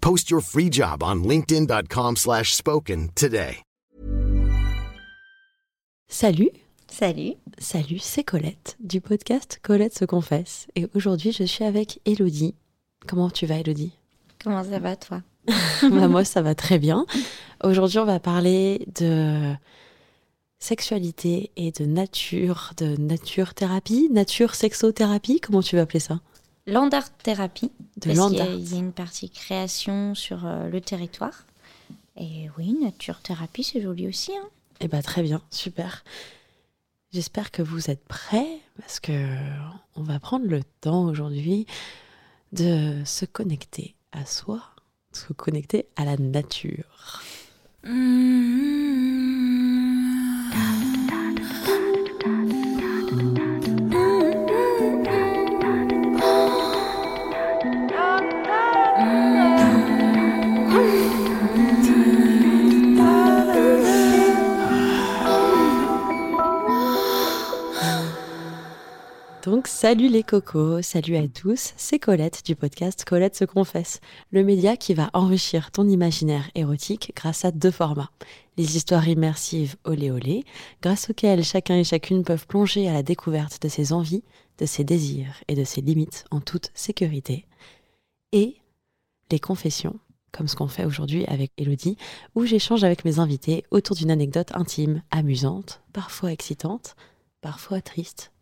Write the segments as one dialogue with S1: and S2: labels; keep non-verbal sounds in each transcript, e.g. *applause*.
S1: Post your free job on linkedin.com/spoken slash spoken today.
S2: Salut,
S3: Salut.
S2: salut, c'est Colette du podcast Colette se confesse. Et aujourd'hui, je suis avec Elodie. Comment tu vas, Elodie?
S3: Comment ça va, toi? *laughs*
S2: Bah, Moi, ça va très bien. Aujourd'hui, on va parler de sexualité et de nature, de nature thérapie, nature sexothérapie, comment tu vas appeler ça?
S3: Land art thérapie.
S2: De
S3: parce
S2: land
S3: qu'il y a-
S2: art.
S3: Il y a une partie création sur euh, le territoire. Et oui, nature thérapie, c'est joli aussi. Hein.
S2: Eh ben très bien, super. J'espère que vous êtes prêts parce que on va prendre le temps aujourd'hui de se connecter à soi, de se connecter à la nature. Donc salut les cocos, salut à tous, c'est Colette du podcast Colette se confesse, le média qui va enrichir ton imaginaire érotique grâce à deux formats. Les histoires immersives olé olé, grâce auxquelles chacun et chacune peuvent plonger à la découverte de ses envies, de ses désirs et de ses limites en toute sécurité. Et les confessions, comme ce qu'on fait aujourd'hui avec Elodie, où j'échange avec mes invités autour d'une anecdote intime, amusante, parfois excitante, parfois triste,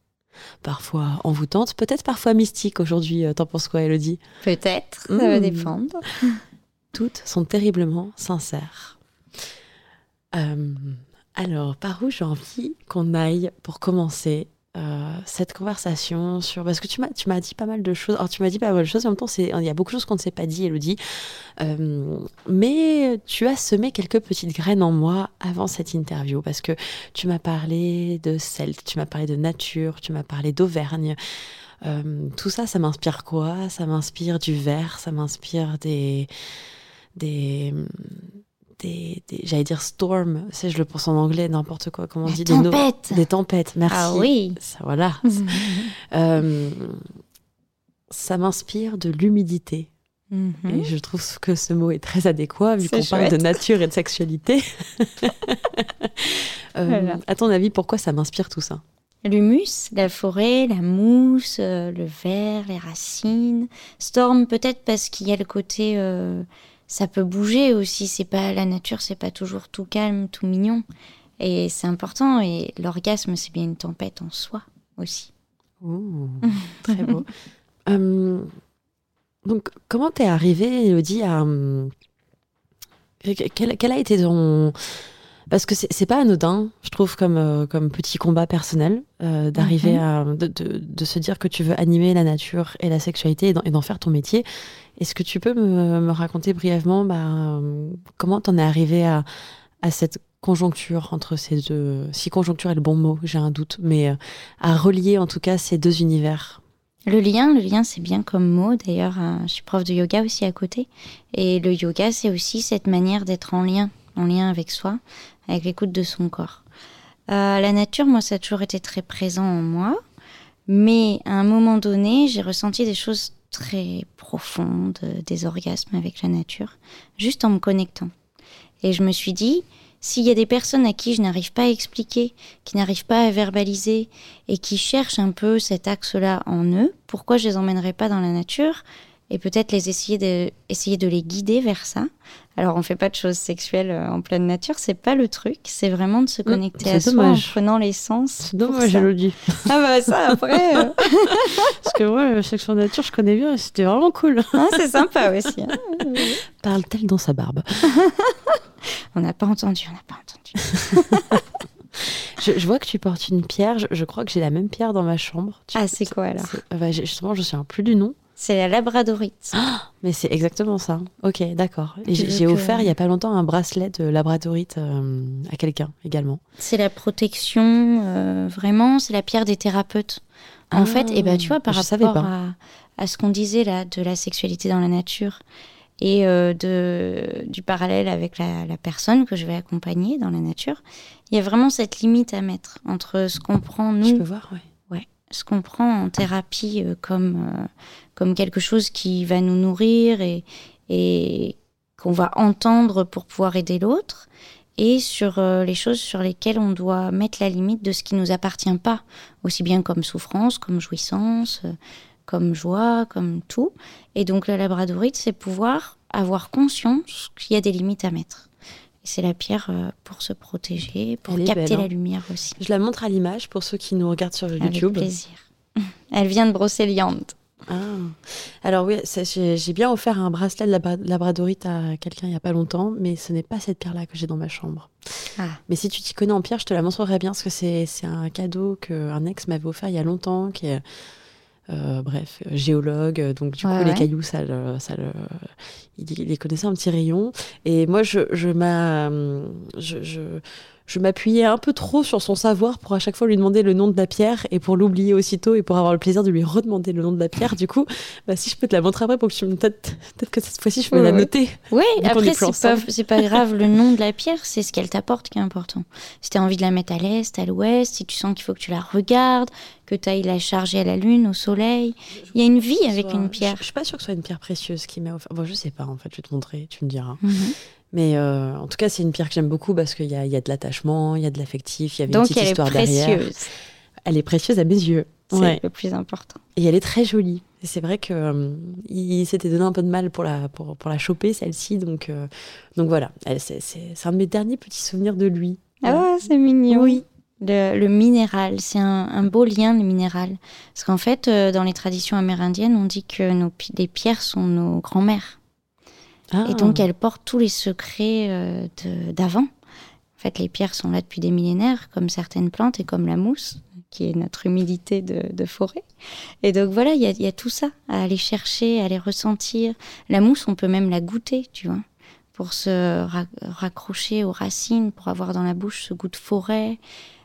S2: parfois envoûtante, peut-être parfois mystique aujourd'hui. euh, T'en penses quoi, Elodie?
S3: Peut-être, ça va
S2: Mmh.
S3: dépendre. *laughs*
S2: Toutes sont terriblement sincères. Euh, alors, par où j'ai envie qu'on aille pour commencer? Euh, cette conversation sur parce que tu m'as tu m'as dit pas mal de choses. Alors tu m'as dit pas mal de choses. En même temps, c'est il y a beaucoup de choses qu'on ne s'est pas dit, Elodie. Euh, mais tu as semé quelques petites graines en moi avant cette interview parce que tu m'as parlé de Celte, tu m'as parlé de nature, tu m'as parlé d'Auvergne. Euh, tout ça, ça m'inspire quoi? Ça m'inspire du vert, ça m'inspire des des des, des- j'allais dire storm, c'est je le pense en anglais, n'importe quoi, comment on dit des no- des tempêtes. Merci.
S3: Ah oui.
S2: Ça, voilà. *laughs* Euh, ça m'inspire de l'humidité.
S3: Mhm.
S2: Et je trouve que ce mot est très adéquat vu qu'on parle de nature et de sexualité. *laughs* Euh,
S3: Voilà.
S2: À ton avis, pourquoi ça m'inspire tout ça?
S3: L'humus, la forêt, la mousse, euh, le verre, les racines. Storm, peut-être parce qu'il y a le côté. euh, ça peut bouger aussi. C'est pas la nature, c'est pas toujours tout calme, tout mignon. Et c'est important. Et l'orgasme, c'est bien une tempête en soi aussi.
S2: Ouh, Très beau. Euh, *laughs* donc, comment t'es arrivée, Elodie, à. hum, Quel, quel a été ton. Parce que c'est pas anodin, je trouve, comme, euh, comme petit combat personnel, euh, d'arriver
S3: Mhm.
S2: à. De, de- de se dire que tu veux animer la nature et la sexualité et d'en- faire ton métier. Est-ce que tu peux me, me raconter brièvement bah, comment t'en es arrivé à, à cette conjoncture entre ces deux. Si conjoncture est le bon mot, j'ai un doute, mais euh, à relier en tout cas ces deux univers?
S3: Le lien, le lien, c'est bien comme mot. D'ailleurs, euh, je suis prof de yoga aussi à côté. Et le yoga, c'est aussi cette manière d'être en lien, en lien avec soi, avec l'écoute de son corps. Euh, la nature, moi, ça a toujours été très présent en moi. Mais à un moment donné, j'ai ressenti des choses très profondes, euh, des orgasmes avec la nature, juste en me connectant. Et je me suis dit, s'il y a des personnes à qui je n'arrive pas à expliquer, qui n'arrivent pas à verbaliser et qui cherchent un peu cet axe-là en eux, pourquoi je les emmènerais pas dans la nature? Et peut-être les essayer de, essayer de les guider vers ça. Alors on fait pas de choses sexuelles euh, en pleine nature, c'est pas le truc, c'est vraiment de se connecter
S2: c'est
S3: à soi
S2: dommage.
S3: en prenant les sens.
S2: C'est dommage. Elodie.
S3: Ah bah ça après, euh, *laughs*
S2: Parce que moi, le sexe en nature, je connais bien et c'était vraiment cool.
S3: hein, c'est sympa aussi. hein. *laughs*
S2: Parle-t-elle dans sa barbe? *laughs*
S3: On n'a pas entendu, on n'a pas entendu.
S2: je, je vois que tu portes une pierre. Je, je crois que j'ai la même pierre dans ma chambre. Tu-
S3: Ah c'est quoi alors?
S2: euh, bah, Justement, je ne me souviens plus du nom.
S3: C'est la labradorite. *gasps*
S2: Mais c'est exactement ça. Ok, d'accord. J'ai offert
S3: euh,
S2: il y a pas longtemps un bracelet de labradorite euh, à quelqu'un également.
S3: C'est la protection, euh, vraiment, c'est la pierre des thérapeutes. En
S2: Ah,
S3: fait, et ben tu vois, par
S2: je
S3: rapport à, à ce qu'on disait là de la sexualité dans la nature et euh, de, du parallèle avec la, la personne que je vais accompagner dans la nature, il y a vraiment cette limite à mettre entre ce qu'on prend
S2: Je
S3: nous
S2: peux voir, ouais.
S3: Ce qu'on prend en thérapie euh, comme, euh, comme quelque chose qui va nous nourrir et, qu'on va entendre pour pouvoir aider l'autre, et sur euh, les choses sur lesquelles on doit mettre la limite de ce qui nous appartient pas, aussi bien comme souffrance, comme jouissance, comme joie, comme tout. Et donc la labradorite, c'est pouvoir avoir conscience qu'il y a des limites à mettre. C'est la pierre euh, pour se protéger, pour
S2: Elle
S3: capter
S2: belle,
S3: la
S2: hein.
S3: lumière aussi.
S2: Je la montre à l'image pour ceux qui nous regardent sur
S3: Avec
S2: YouTube.
S3: plaisir. *laughs* Elle vient de Brocéliande.
S2: Ah. Alors oui, j'ai bien offert un bracelet de labra- labradorite à quelqu'un il y a pas longtemps, mais ce n'est pas cette pierre-là que j'ai dans ma chambre.
S3: Ah.
S2: Mais si tu t'y connais en pierre, je te la montrerai bien parce que c'est c'est un cadeau qu'un ex m'avait offert il y a longtemps, qui est euh, bref euh, géologue, euh, donc du
S3: Ouais,
S2: coup les cailloux, ça, le, ça le, il, il les connaissait un petit rayon. Et moi, je je m'a je, je m'appuyais un peu trop sur son savoir pour à chaque fois lui demander le nom de la pierre et pour l'oublier aussitôt et pour avoir le plaisir de lui redemander le nom de la pierre. Du coup, bah, si je peux te la montrer après pour que tu me peut-être peut-être que cette fois-ci je peux
S3: Ouais,
S2: la noter.
S3: Oui, après, c'est pas, pas grave le nom de la pierre, c'est ce qu'elle t'apporte qui est important. Si tu as envie de la mettre à l'est, à l'ouest, si tu sens qu'il faut que tu la regardes, que tu ailles la charger à la lune, au soleil, il y a une vie avec
S2: Soit-
S3: une pierre.
S2: Je, je suis pas sûre que ce soit une pierre précieuse qui m'a offert. Bon, je sais pas en fait, je vais te montrer, tu me diras.
S3: Mhm.
S2: Mais euh, en tout cas, c'est une pierre que j'aime beaucoup parce qu'il y a, il y a de l'attachement, il y a de l'affectif, il y avait une
S3: Donc
S2: petite
S3: elle est
S2: histoire derrière.
S3: précieuse.
S2: Elle est précieuse à mes yeux.
S3: C'est
S2: Ouais.
S3: le plus important.
S2: Et elle est très jolie. C'est vrai que euh, il s'était donné un peu de mal pour la, pour, pour la choper, celle-ci. Donc, euh, donc voilà, c'est, un de mes derniers petits souvenirs de lui.
S3: Ah, c'est mignon.
S2: Oui.
S3: Le, le minéral, c'est un, un beau lien, le minéral. Parce qu'en fait, dans les traditions amérindiennes, on dit que nos, les pierres sont nos grands-mères.
S2: Ah.
S3: Et donc, elles portent tous les secrets euh, d'avant. En fait, les pierres sont là depuis des millénaires, comme certaines plantes et comme la mousse, qui est notre humidité de, de forêt. Et donc, voilà, il y y a tout ça à aller chercher, à aller ressentir. La mousse, on peut même la goûter, tu vois, pour se ra- raccrocher aux racines, pour avoir dans la bouche ce goût de forêt.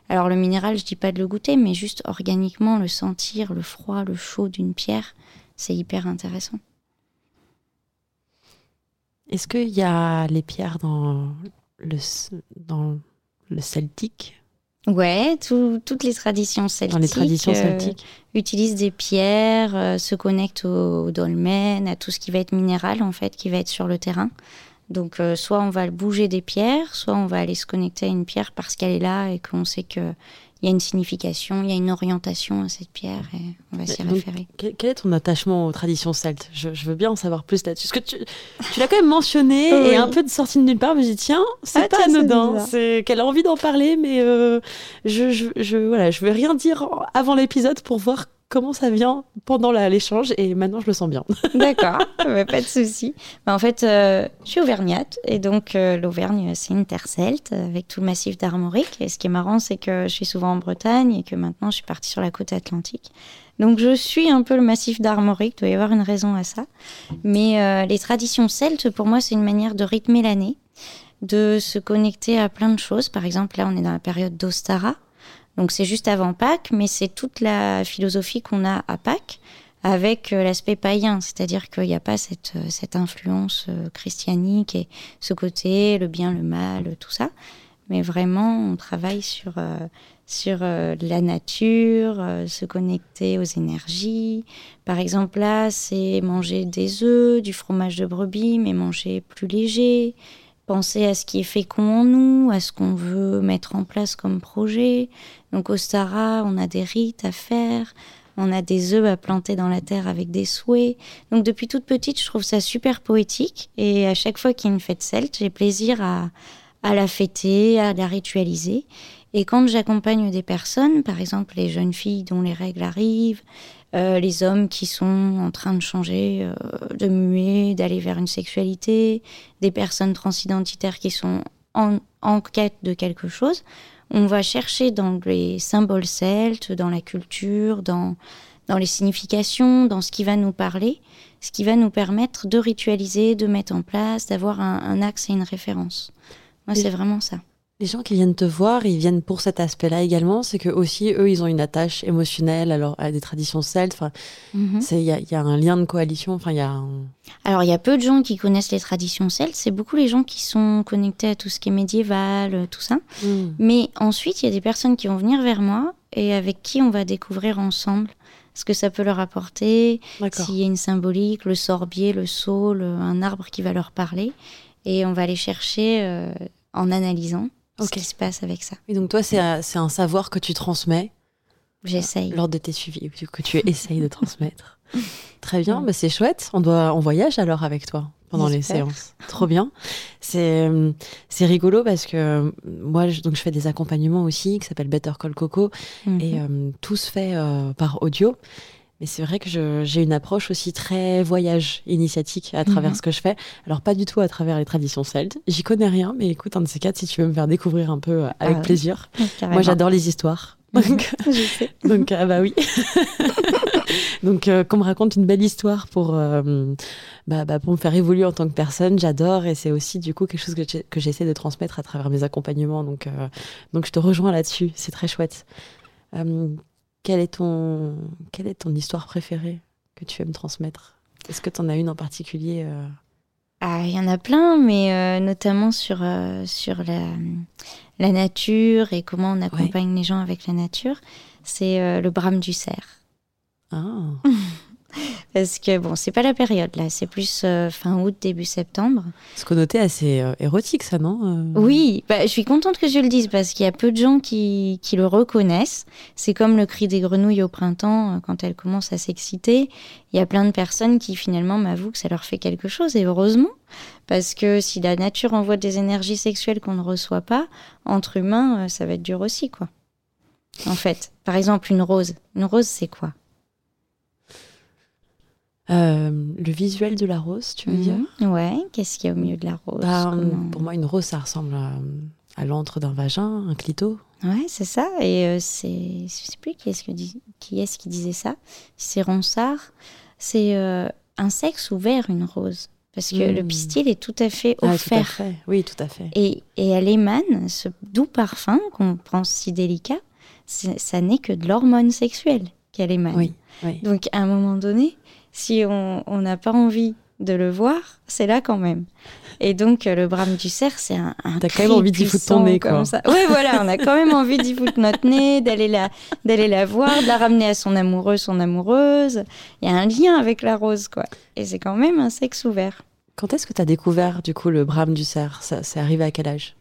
S3: Alors, le minéral, je dis pas de le goûter, mais juste organiquement, le sentir, le froid, le chaud d'une pierre, c'est hyper intéressant.
S2: Est-ce qu'il y a les pierres dans le, dans le celtique?
S3: Ouais, tout- toutes les traditions celtiques.
S2: Dans les traditions
S3: euh,
S2: celtiques
S3: utilisent des pierres, euh, se connectent au, au dolmen, à tout ce qui va être minéral en fait, qui va être sur le terrain. Donc euh, soit on va bouger des pierres, soit on va aller se connecter à une pierre parce qu'elle est là et qu'on sait qu'il y a une signification, il y a une orientation à cette pierre et on va s'y référer.
S2: Quel, est ton attachement aux traditions celtes? Je, je veux bien en savoir plus là-dessus. Parce que tu, tu l'as quand même mentionné *laughs*
S3: Oui.
S2: et un peu de sortie de nulle part. Je me dis, tiens, c'est
S3: Ah,
S2: pas
S3: tiens,
S2: anodin. C'est qu'elle a envie d'en parler, mais euh, je, je, je, voilà, je vais rien dire avant l'épisode pour voir comment ça vient pendant l'échange. Et maintenant, je le sens bien. *laughs*
S3: D'accord, bah, pas de souci. Bah, en fait, euh, je suis auvergnate et donc euh, l'Auvergne, c'est une terre celte avec tout le massif d'Armorique. Et ce qui est marrant, c'est que je suis souvent en Bretagne et que maintenant je suis partie sur la côte atlantique. Donc je suis un peu le massif d'Armorique, doit y avoir une raison à ça. Mais euh, les traditions celtes, pour moi, c'est une manière de rythmer l'année, de se connecter à plein de choses. Par exemple, là, on est dans la période d'Ostara. Donc c'est juste avant Pâques, mais c'est toute la philosophie qu'on a à Pâques avec euh, l'aspect païen, c'est-à-dire qu'il n'y a pas cette, euh, cette influence euh, christianique et ce côté, le bien, le mal, tout ça. Mais vraiment, on travaille sur, sur la nature, se connecter aux énergies. Par exemple, là, c'est manger des œufs, du fromage de brebis, mais manger plus léger. Penser à ce qui est fécond en nous, à ce qu'on veut mettre en place comme projet. Donc au Stara, on a des rites à faire. On a des œufs à planter dans la terre avec des souhaits. Donc depuis toute petite, je trouve ça super poétique. Et à chaque fois qu'il y a une fête celte, j'ai plaisir à, à la fêter, à la ritualiser. Et quand j'accompagne des personnes, par exemple les jeunes filles dont les règles arrivent, euh, les hommes qui sont en train de changer, euh, de muer, d'aller vers une sexualité, des personnes transidentitaires qui sont en, en quête de quelque chose, on va chercher dans les symboles celtes, dans la culture, dans, dans les significations, dans ce qui va nous parler, ce qui va nous permettre de ritualiser, de mettre en place, d'avoir un, un axe et une référence. Moi, c'est vraiment ça.
S2: Les gens qui viennent te voir, ils viennent pour cet aspect-là également. C'est que aussi, eux, ils ont une attache émotionnelle alors, à des traditions celtes. Enfin, c'est- il y, a- il y a un lien de coalition. Enfin, il y a un-
S3: Alors, il y a peu de gens qui connaissent les traditions celtes. C'est beaucoup les gens qui sont connectés à tout ce qui est médiéval, euh, tout ça.
S2: Hmm.
S3: Mais ensuite, il y a des personnes qui vont venir vers moi et avec qui on va découvrir ensemble ce que ça peut leur apporter, s'il y a une symbolique, le sorbier, le saule, un arbre qui va leur parler. Et on va aller chercher euh, en analysant
S2: Ok.
S3: ce qui se passe avec ça.
S2: Et donc, toi, c'est un, savoir que tu transmets
S3: J'essaye.
S2: lors de tes suivis, que tu *laughs* essayes de transmettre. Très bien, bah, c'est chouette. On doit, on voyage alors avec toi pendant les séances. Trop bien. C'est, euh, c'est rigolo parce que euh, moi, je, donc je fais des accompagnements aussi qui s'appellent Better Call Coco
S3: Mhm.
S2: et euh, tout se fait euh, par audio. Mais c'est vrai que j'ai une approche aussi très voyage initiatique à travers
S3: Mhm.
S2: ce que je fais. Alors pas du tout à travers les traditions celtes. J'y connais rien, mais écoute, un de ces quatre, si tu veux me faire découvrir un peu, euh, avec
S3: Ah oui.
S2: plaisir. *laughs*
S3: Carrément.
S2: Moi, j'adore les histoires. *laughs* Donc,
S3: Je sais. *laughs*
S2: donc, ah bah oui. donc, euh, qu'on me raconte une belle histoire pour, euh, bah, bah, pour me faire évoluer en tant que personne, j'adore. Et c'est aussi, du coup, quelque chose que j'essaie de transmettre à travers mes accompagnements. Donc, euh, donc je te rejoins là-dessus. C'est très chouette. Quelle, est ton, quelle est ton histoire préférée que tu aimes transmettre? Est-ce que tu en as une en particulier euh?
S3: Ah, il y en a plein, mais euh, notamment sur, euh, sur la, la nature et comment on accompagne les gens avec la nature. C'est le brame du cerf.
S2: Ah, *laughs*
S3: Parce que, bon, c'est pas la période là, c'est plus euh, fin août, début septembre.
S2: ce connoté assez euh, érotique, ça, non Euh,
S3: Oui, bah, je suis contente que je le dise parce qu'il y a peu de gens qui, qui le reconnaissent. C'est comme le cri des grenouilles au printemps quand elles commencent à s'exciter. Il y a plein de personnes qui finalement m'avouent que ça leur fait quelque chose et heureusement. Parce que si la nature envoie des énergies sexuelles qu'on ne reçoit pas, entre humains, ça va être dur aussi, quoi. En fait, par exemple, une rose. Une rose, c'est quoi?
S2: Euh, le visuel de la rose, tu veux dire
S3: Mhm. Ouais, qu'est-ce qu'il y a au milieu de la rose
S2: Bah,
S3: Comment-
S2: Pour moi, une rose, ça ressemble à, à l'antre d'un vagin, un clito.
S3: Ouais, c'est ça. Et euh, c'est, je sais plus qui est-ce, que dis- qui est-ce qui disait ça. C'est Ronsard. C'est euh, un sexe ouvert, une rose. Parce que le pistil est tout à fait
S2: Ah, tout à
S3: offert.
S2: fait. Oui, tout à fait.
S3: et, et elle émane ce doux parfum qu'on pense si délicat. ça n'est que de l'hormone sexuelle qu'elle émane.
S2: Oui, oui.
S3: Donc à un moment donné, si on n'a pas envie de le voir, c'est là quand même. Et donc euh, le brame du cerf, c'est un, un
S2: T'as quand même envie d'y foutre ton nez,
S3: comme
S2: quoi.
S3: ça. Ouais, voilà, on a quand même *laughs* envie d'y foutre notre nez, d'aller la, d'aller la voir, de la ramener à son amoureux, son amoureuse. Il y a un lien avec la rose, quoi. Et c'est quand même un sexe ouvert.
S2: Quand est-ce que tu as découvert, du coup, le brame du cerf? Ça, C'est arrivé à quel âge?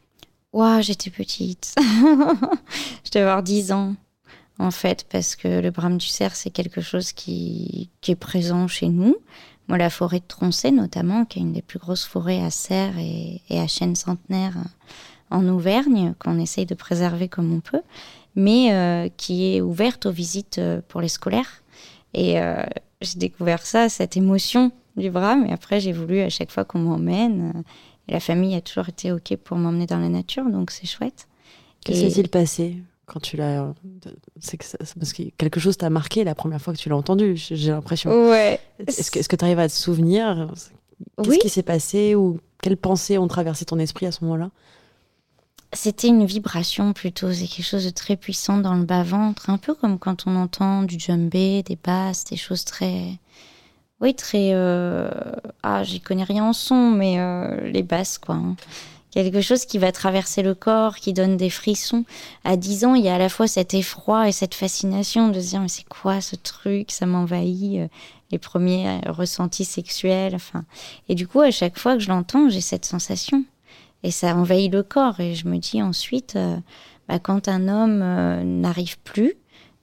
S3: Ouah, j'étais petite. *laughs* je devais avoir 10 ans, en fait, parce que le brame du cerf, c'est quelque chose qui, qui est présent chez nous. Moi, la forêt de Troncet, notamment, qui est une des plus grosses forêts à cerfs et, et à chênes centenaires en Auvergne, qu'on essaye de préserver comme on peut, mais euh, qui est ouverte aux visites euh, pour les scolaires. Et euh, j'ai découvert ça, cette émotion du brame, et après, j'ai voulu à chaque fois qu'on m'emmène. euh, et la famille a toujours été OK pour m'emmener dans la nature, donc c'est chouette.
S2: Que s'est-il passé? Quand tu l'as. C'est que ça- c'est parce que quelque chose t'a marqué la première fois que tu l'as entendu, j'ai l'impression.
S3: Ouais.
S2: Est-ce que tu arrives à te souvenir Qu'est-ce
S3: Oui,
S2: qui s'est passé ou quelles pensées ont traversé ton esprit à ce moment-là?
S3: C'était une vibration plutôt, c'est quelque chose de très puissant dans le bas-ventre, un peu comme quand on entend du djembé, des basses, des choses très... Oui, très... euh, Ah, j'y connais rien en son, mais euh, les basses, quoi. hein. Quelque chose qui va traverser le corps, qui donne des frissons. À 10 ans, il y a à la fois cet effroi et cette fascination de se dire, mais c'est quoi ce truc? Ça m'envahit. euh, Les premiers euh, ressentis sexuels, enfin... Et du coup, à chaque fois que je l'entends, j'ai cette sensation. Et ça envahit le corps. Et je me dis ensuite, euh, bah, quand un homme n'arrive plus,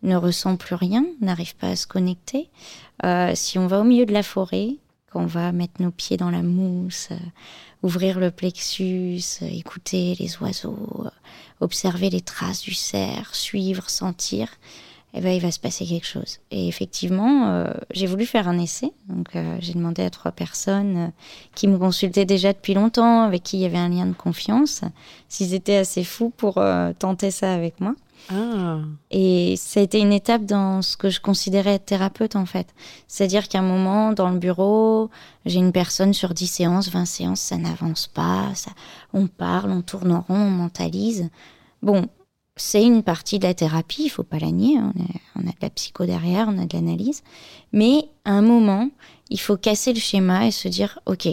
S3: ne ressent plus rien, n'arrive pas à se connecter, si on va au milieu de la forêt, qu'on va mettre nos pieds dans la mousse, euh, ouvrir le plexus, euh, écouter les oiseaux, euh, observer les traces du cerf, suivre, sentir, eh ben, il va se passer quelque chose. Et effectivement, j'ai voulu faire un essai. Donc, j'ai demandé à trois personnes qui me consultaient déjà depuis longtemps, avec qui il y avait un lien de confiance, s'ils étaient assez fous pour tenter ça avec moi.
S2: Ah.
S3: Et ça a été une étape dans ce que je considérais être thérapeute en fait. C'est-à-dire qu'à un moment, dans le bureau, j'ai une personne sur 10 séances, 20 séances, ça n'avance pas, ça, on parle, on tourne en rond, on mentalise. Bon, c'est une partie de la thérapie, il faut pas la nier, on, on a de la psycho derrière, on a de l'analyse. Mais à un moment, il faut casser le schéma et se dire, ok,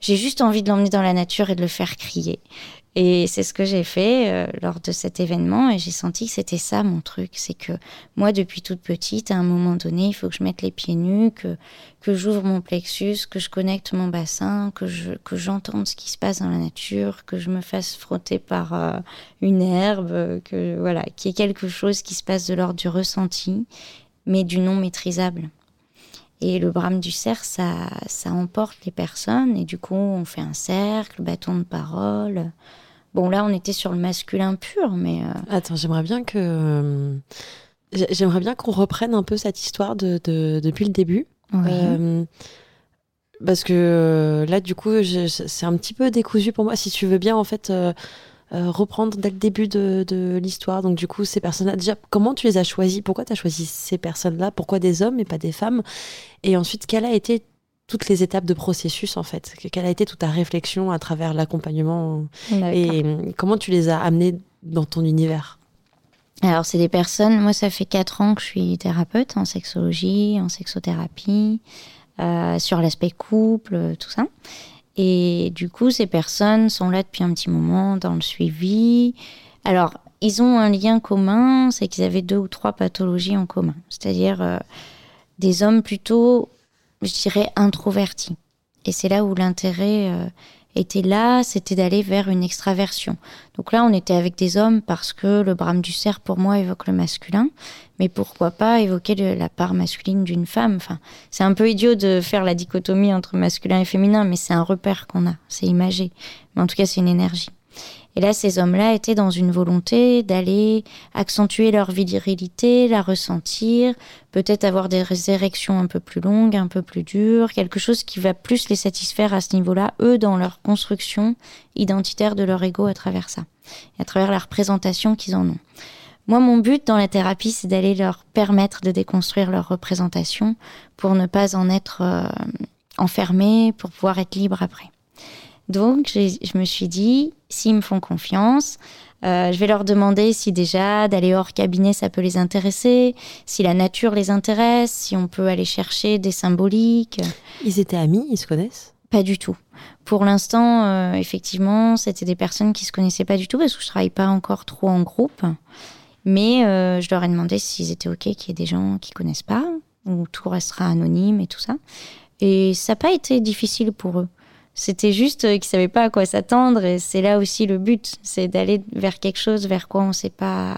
S3: j'ai juste envie de l'emmener dans la nature et de le faire crier. Et c'est ce que j'ai fait euh, lors de cet événement et j'ai senti que c'était ça mon truc. C'est que moi, depuis toute petite, à un moment donné, il faut que je mette les pieds nus, que, que j'ouvre mon plexus, que je connecte mon bassin, que je, que j'entende ce qui se passe dans la nature, que je me fasse frotter par euh, une herbe, que voilà, qu'il y ait quelque chose qui se passe de l'ordre du ressenti, mais du non maîtrisable. Et le brame du cerf, ça, ça emporte les personnes et du coup, on fait un cercle, bâton de parole. Bon, là, on était sur le masculin pur, mais. euh,
S2: Attends, j'aimerais bien que. euh, j'ai- J'aimerais bien qu'on reprenne un peu cette histoire de, de- depuis le début.
S3: oui.
S2: Euh, parce que là, du coup, c'est un petit peu décousu pour moi. Si tu veux bien, en fait, euh, reprendre dès le début de, de l'histoire. Donc, du coup, ces personnes-là, déjà, comment tu les as choisis Pourquoi tu as choisi ces personnes-là? Pourquoi des hommes et pas des femmes? Et ensuite, quelle a été toutes les étapes de processus, en fait Quelle a été toute ta réflexion à travers l'accompagnement. Et euh, comment tu les as amenés dans ton univers?
S3: Alors, c'est des personnes. Moi, ça fait quatre ans que je suis thérapeute en sexologie, en sexothérapie, euh, sur l'aspect couple, tout ça. Et du coup, ces personnes sont là depuis un petit moment dans le suivi. Alors, ils ont un lien commun, c'est qu'ils avaient deux ou trois pathologies en commun. C'est-à-dire euh, des hommes plutôt, je dirais, introvertis. Et c'est là où l'intérêt euh, était là, c'était d'aller vers une extraversion. Donc là, on était avec des hommes parce que le brame du cerf, pour moi, évoque le masculin. Mais pourquoi pas évoquer la part masculine d'une femme? Enfin, c'est un peu idiot de faire la dichotomie entre masculin et féminin, mais c'est un repère qu'on a, c'est imagé. Mais en tout cas, c'est une énergie. Et là, ces hommes-là étaient dans une volonté d'aller accentuer leur virilité, la ressentir, peut-être avoir des érections un peu plus longues, un peu plus dures, quelque chose qui va plus les satisfaire à ce niveau-là, eux, dans leur construction identitaire de leur ego à travers ça, à travers la représentation qu'ils en ont. Moi, mon but dans la thérapie, c'est d'aller leur permettre de déconstruire leur représentation pour ne pas en être euh, enfermés, pour pouvoir être libre après. Donc, je me suis dit, s'ils me font confiance, euh, je vais leur demander si déjà d'aller hors cabinet, ça peut les intéresser, si la nature les intéresse, si on peut aller chercher des symboliques.
S2: Ils étaient amis, ils se connaissent?
S3: Pas du tout. Pour l'instant, euh, effectivement, c'était des personnes qui se connaissaient pas du tout parce que je travaille pas encore trop en groupe. Mais euh, je leur ai demandé s'ils étaient OK qu'il y ait des gens qui connaissent pas ou tout restera anonyme et tout ça. Et ça n'a pas été difficile pour eux. C'était juste euh, qu'ils savaient pas à quoi s'attendre et c'est là aussi le but, c'est d'aller vers quelque chose vers quoi on sait pas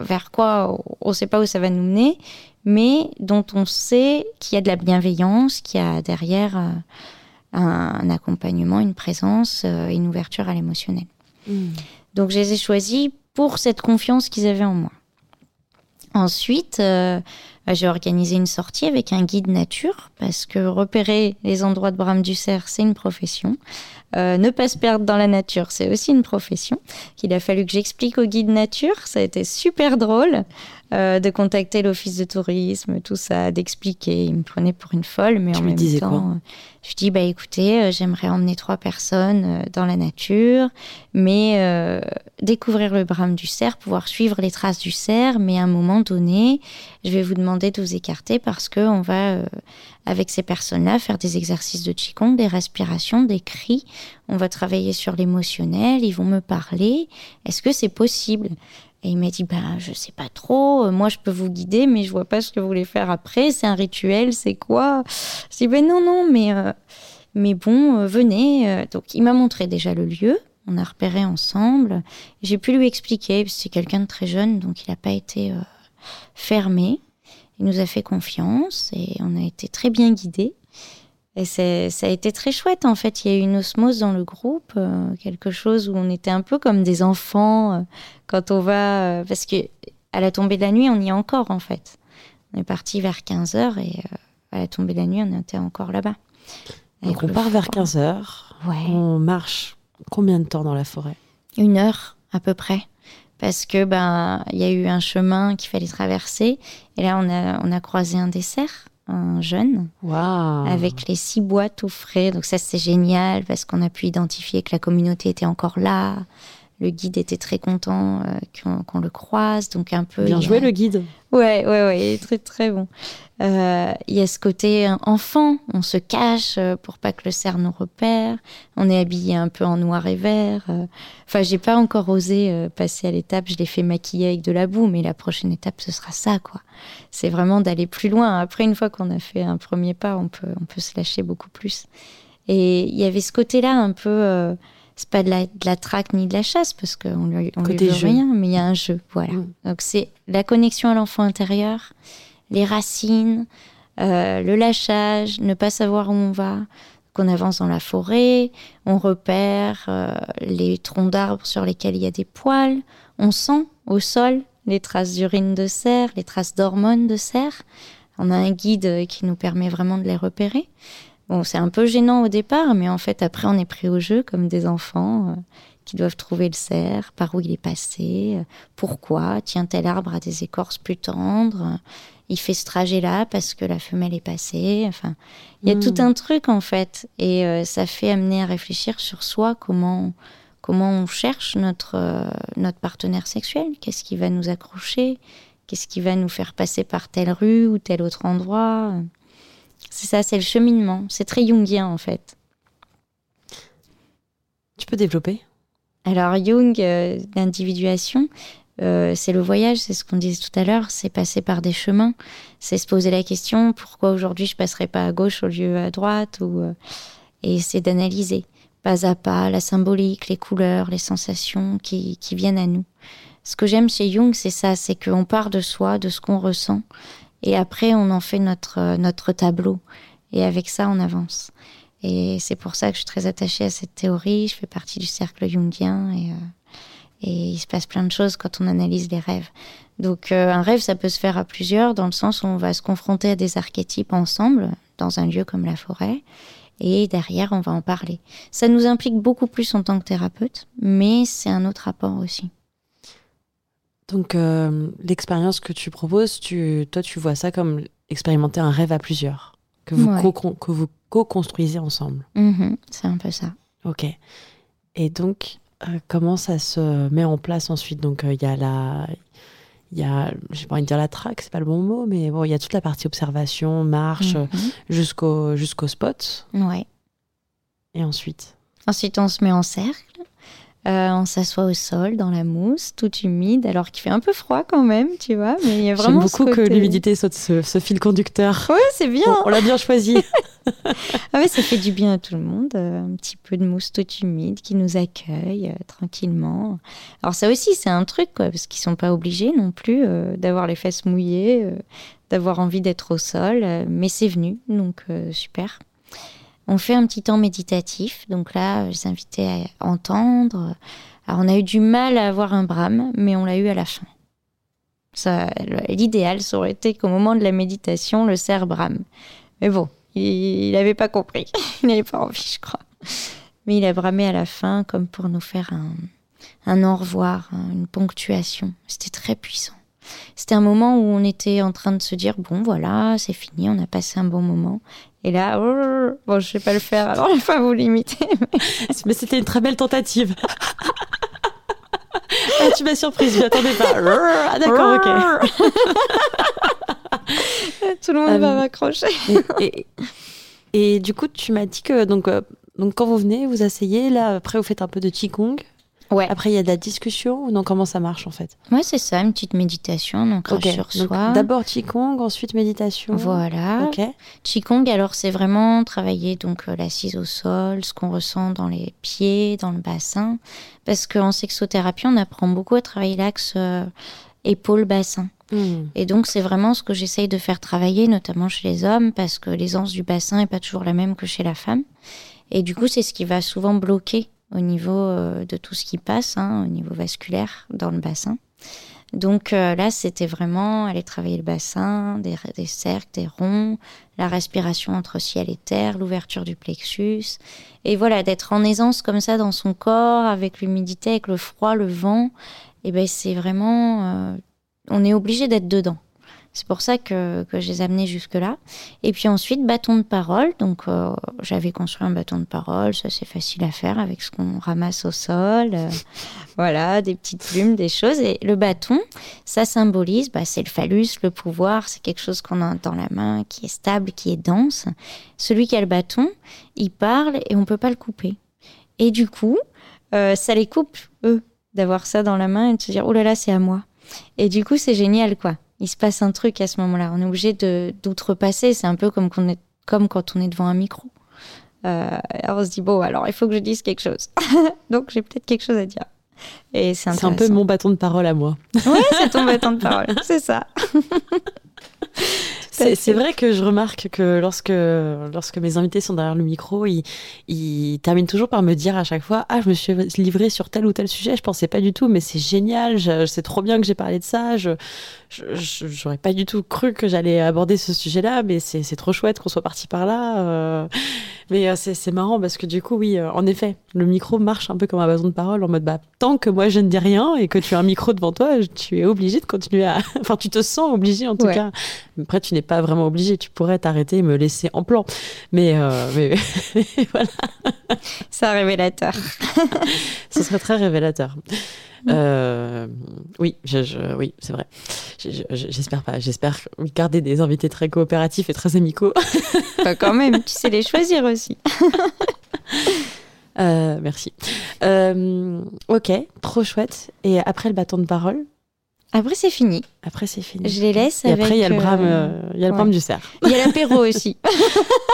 S3: vers quoi on sait pas où ça va nous mener, mais dont on sait qu'il y a de la bienveillance, qu'il y a derrière euh, un, un accompagnement, une présence, euh, une ouverture à l'émotionnel. Donc je les ai choisis pour cette confiance qu'ils avaient en moi. Ensuite, euh, j'ai organisé une sortie avec un guide nature parce que repérer les endroits de brame du cerf, c'est une profession. Euh, ne pas se perdre dans la nature, c'est aussi une profession qu'il a fallu que j'explique au guide nature. Ça a été super drôle euh, de contacter l'office de tourisme, tout ça, d'expliquer. Il me prenait pour une folle, mais
S2: Tu
S3: en
S2: lui
S3: même temps,
S2: quoi
S3: euh, je dis bah écoutez, j'aimerais emmener trois personnes dans la nature, mais euh, découvrir le brame du cerf, pouvoir suivre les traces du cerf, mais à un moment donné, je vais vous demander de vous écarter parce que on va euh, avec ces personnes-là faire des exercices de qigong, des respirations, des cris. On va travailler sur l'émotionnel. Ils vont me parler. Est-ce que c'est possible? Et il m'a dit bah je sais pas trop. Euh, Moi je peux vous guider, mais je vois pas ce que vous voulez faire après. C'est un rituel, c'est quoi? Je dis ben non non, mais euh, mais bon euh, venez. Donc il m'a montré déjà le lieu. On a repéré ensemble. J'ai pu lui expliquer. C'est quelqu'un de très jeune, donc il n'a pas été fermé. Il nous a fait confiance et on a été très bien guidés. Et c'est- ça a été très chouette en fait. Il y a eu une osmose dans le groupe, euh, quelque chose où on était un peu comme des enfants euh, quand on va. euh, parce que à la tombée de la nuit, on y est encore en fait. On est parti vers 15h et euh, à la tombée de la nuit, on était encore là-bas.
S2: Donc on part vers
S3: froid.
S2: 15h.
S3: Ouais.
S2: On marche combien de temps dans la forêt?
S3: Une heure à peu près. Parce que ben il y a eu un chemin qu'il fallait traverser. Et là on a on a croisé un dessert un jeune avec les six bois tout frais. Donc ça c'est génial parce qu'on a pu identifier que la communauté était encore là le guide était très content euh, qu'on le croise, donc un peu.
S2: Bien joué le guide.
S3: Ouais, ouais, ouais, très très bon. Euh, il y a ce côté enfant, on se cache euh, pour pas que le cerf nous repère. On est habillé un peu en noir et vert. Enfin, j'ai pas encore osé passer à l'étape. Je l'ai fait maquiller avec de la boue, mais la prochaine étape ce sera ça, quoi. C'est vraiment d'aller plus loin. Après, une fois qu'on a fait un premier pas, on peut on peut se lâcher beaucoup plus. Et il y avait ce côté-là un peu c'est pas de la, de la, traque ni de la chasse parce qu'on lui, on lui veut rien, mais il y a un jeu. Voilà. Mm. Donc c'est la connexion à l'enfant intérieur, les racines, euh, le lâchage, ne pas savoir où on va. Qu'on avance dans la forêt, on repère euh, les troncs d'arbres sur lesquels il y a des poils, on sent au sol les traces d'urine de cerf, les traces d'hormones de cerf. On a un guide qui nous permet vraiment de les repérer. Bon, c'est un peu gênant au départ, mais en fait, après, on est pris au jeu comme des enfants euh, qui doivent trouver le cerf, par où il est passé, euh, pourquoi, tient tel arbre a des écorces plus tendres, euh, il fait ce trajet-là parce que la femelle est passée. Enfin, il y a tout hmm. un truc, en fait, et ça fait amener à réfléchir sur soi, comment, comment on cherche notre, notre partenaire sexuel, qu'est-ce qui va nous accrocher, qu'est-ce qui va nous faire passer par telle rue ou tel autre endroit. C'est ça, c'est le cheminement. C'est très jungien en fait.
S2: Tu peux développer?
S3: Alors Jung, euh, l'individuation, euh, c'est le voyage, c'est ce qu'on disait tout à l'heure, c'est passer par des chemins, c'est se poser la question pourquoi aujourd'hui je passerai pas à gauche au lieu à droite ou euh, et c'est d'analyser pas à pas la symbolique, les couleurs, les sensations qui, qui viennent à nous. Ce que j'aime chez Jung, c'est ça, c'est qu'on part de soi, de ce qu'on ressent, et après, on en fait notre, euh, notre tableau. Et avec ça, on avance. Et c'est pour ça que je suis très attachée à cette théorie. Je fais partie du cercle jungien et, euh, il se passe plein de choses quand on analyse les rêves. Donc euh, un rêve, ça peut se faire à plusieurs, dans le sens où on va se confronter à des archétypes ensemble, dans un lieu comme la forêt, et derrière, on va en parler. Ça nous implique beaucoup plus en tant que thérapeute, mais c'est un autre rapport aussi.
S2: Donc, euh, l'expérience que tu proposes, tu, toi, tu vois ça comme expérimenter un rêve à plusieurs, que vous co-construisez ensemble.
S3: Mm-hmm, c'est un peu ça.
S2: Ok. Et donc, euh, comment ça se met en place ensuite? Donc, euh, il y a la. Il y a, j'ai pas envie de dire la traque, c'est pas le bon mot, mais bon, il y a toute la partie observation, marche, mm-hmm. jusqu'au jusqu'au spot.
S3: Ouais.
S2: Et ensuite?
S3: Ensuite, on se met en cercle. Euh, on s'assoit au sol, dans la mousse, tout humide, alors qu'il fait un peu froid quand même, tu vois. Mais il y a vraiment
S2: J'aime beaucoup que l'humidité soit ce, ce, fil conducteur.
S3: Oui, c'est bien.
S2: on l'a bien choisi. *laughs*
S3: ah ouais, ça fait du bien à tout le monde. Euh, un petit peu de mousse toute humide qui nous accueille euh, tranquillement. Alors ça aussi, c'est un truc, quoi, parce qu'ils sont pas obligés non plus d'avoir les fesses mouillées, d'avoir envie d'être au sol, mais c'est venu, donc super. On fait un petit temps méditatif. Donc là, je les invitais à entendre. Alors, on a eu du mal à avoir un brame, mais on l'a eu à la fin. Ça, l'idéal, ça aurait été qu'au moment de la méditation, le cerf brame. Mais bon, il n'avait pas compris. *laughs* il n'avait pas envie, je crois. Mais il a bramé à la fin, comme pour nous faire un, un au revoir, une ponctuation. C'était très puissant. C'était un moment où on était en train de se dire bon voilà c'est fini on a passé un bon moment et là, oh, bon, je vais pas le faire, alors je vais pas vous limiter. *laughs*
S2: Mais, c'était une très belle tentative. *laughs* ah, tu m'as surprise, je m'attendais pas. *laughs* ah, d'accord, ok.
S3: Tout le monde va euh, m'accrocher.
S2: Et, du coup, tu m'as dit que donc, euh, donc quand vous venez, vous asseyez, là, après vous faites un peu de Qigong.
S3: Ouais.
S2: Après, il y a de la discussion non Comment ça marche en fait
S3: Ouais, c'est ça, une petite méditation, donc sur soi.
S2: D'abord Qigong, ensuite méditation.
S3: Voilà.
S2: Ok.
S3: Qigong, alors c'est vraiment travailler donc euh, l'assise au sol, ce qu'on ressent dans les pieds, dans le bassin, parce qu'en sexothérapie, on apprend beaucoup à travailler l'axe euh, épaule-bassin. Hmm. Et donc, c'est vraiment ce que j'essaye de faire travailler, notamment chez les hommes, parce que l'aisance du bassin n'est pas toujours la même que chez la femme. Et du coup, c'est ce qui va souvent bloquer au niveau euh, de tout ce qui passe, hein, au niveau vasculaire dans le bassin. Donc euh, là, c'était vraiment aller travailler le bassin, des, cercles, des ronds, la respiration entre ciel et terre, l'ouverture du plexus. Et voilà, d'être en aisance comme ça dans son corps, avec l'humidité, avec le froid, le vent, et ben c'est vraiment, on est obligé d'être dedans. C'est pour ça que, que je les amenais jusque-là. Et puis ensuite, bâton de parole. Donc, euh, j'avais construit un bâton de parole. Ça, c'est facile à faire avec ce qu'on ramasse au sol. Euh, *laughs* voilà, des petites plumes, des choses. Et le bâton, ça symbolise, bah, c'est le phallus, le pouvoir. C'est quelque chose qu'on a dans la main, qui est stable, qui est dense. Celui qui a le bâton, il parle et on peut pas le couper. Et du coup, euh, ça les coupe, eux, d'avoir ça dans la main et de se dire, oh là là, c'est à moi. Et du coup, c'est génial, quoi il se passe un truc à ce moment-là. On est obligé d'outrepasser. C'est un peu comme, est, comme quand on est devant un micro. Euh, on se dit, bon, alors il faut que je dise quelque chose. *laughs* Donc j'ai peut-être quelque chose à dire.
S2: Et c'est un peu mon bâton de parole à moi.
S3: Oui, c'est ton bâton de parole, *laughs* c'est ça. *laughs*
S2: C'est vrai que je remarque que lorsque, lorsque mes invités sont derrière le micro, ils, ils terminent toujours par me dire à chaque fois Ah, je me suis livrée sur tel ou tel sujet, je pensais pas du tout, mais c'est génial, c'est trop bien que j'ai parlé de ça. Je j'aurais pas du tout cru que j'allais aborder ce sujet-là, mais c'est trop chouette qu'on soit parti par là. Euh. mais euh, c'est marrant parce que du coup, oui, euh, en effet, le micro marche un peu comme un bâton de parole en mode bah, tant que moi je ne dis rien et que tu as un micro devant toi, tu es obligé de continuer à. *laughs* enfin, tu te sens obligé en tout cas. Après, tu n'es pas vraiment obligé. Tu pourrais t'arrêter et me laisser en plan. Mais, euh, mais, *laughs* voilà.
S3: C'est révélateur. *laughs*
S2: Ce serait très révélateur. Euh, oui, je, oui, c'est vrai. J'espère pas. J'espère garder des invités très coopératifs et très amicaux.
S3: Pas *laughs* quand même. Tu sais les choisir aussi.
S2: Euh, merci. ok, trop chouette. Et après le bâton de parole,
S3: après, c'est fini.
S2: Après, c'est fini.
S3: Je les laisse.
S2: Et après, il y a le brame, euh, euh, il y a le brame du cerf.
S3: Il y a l'apéro *laughs* aussi.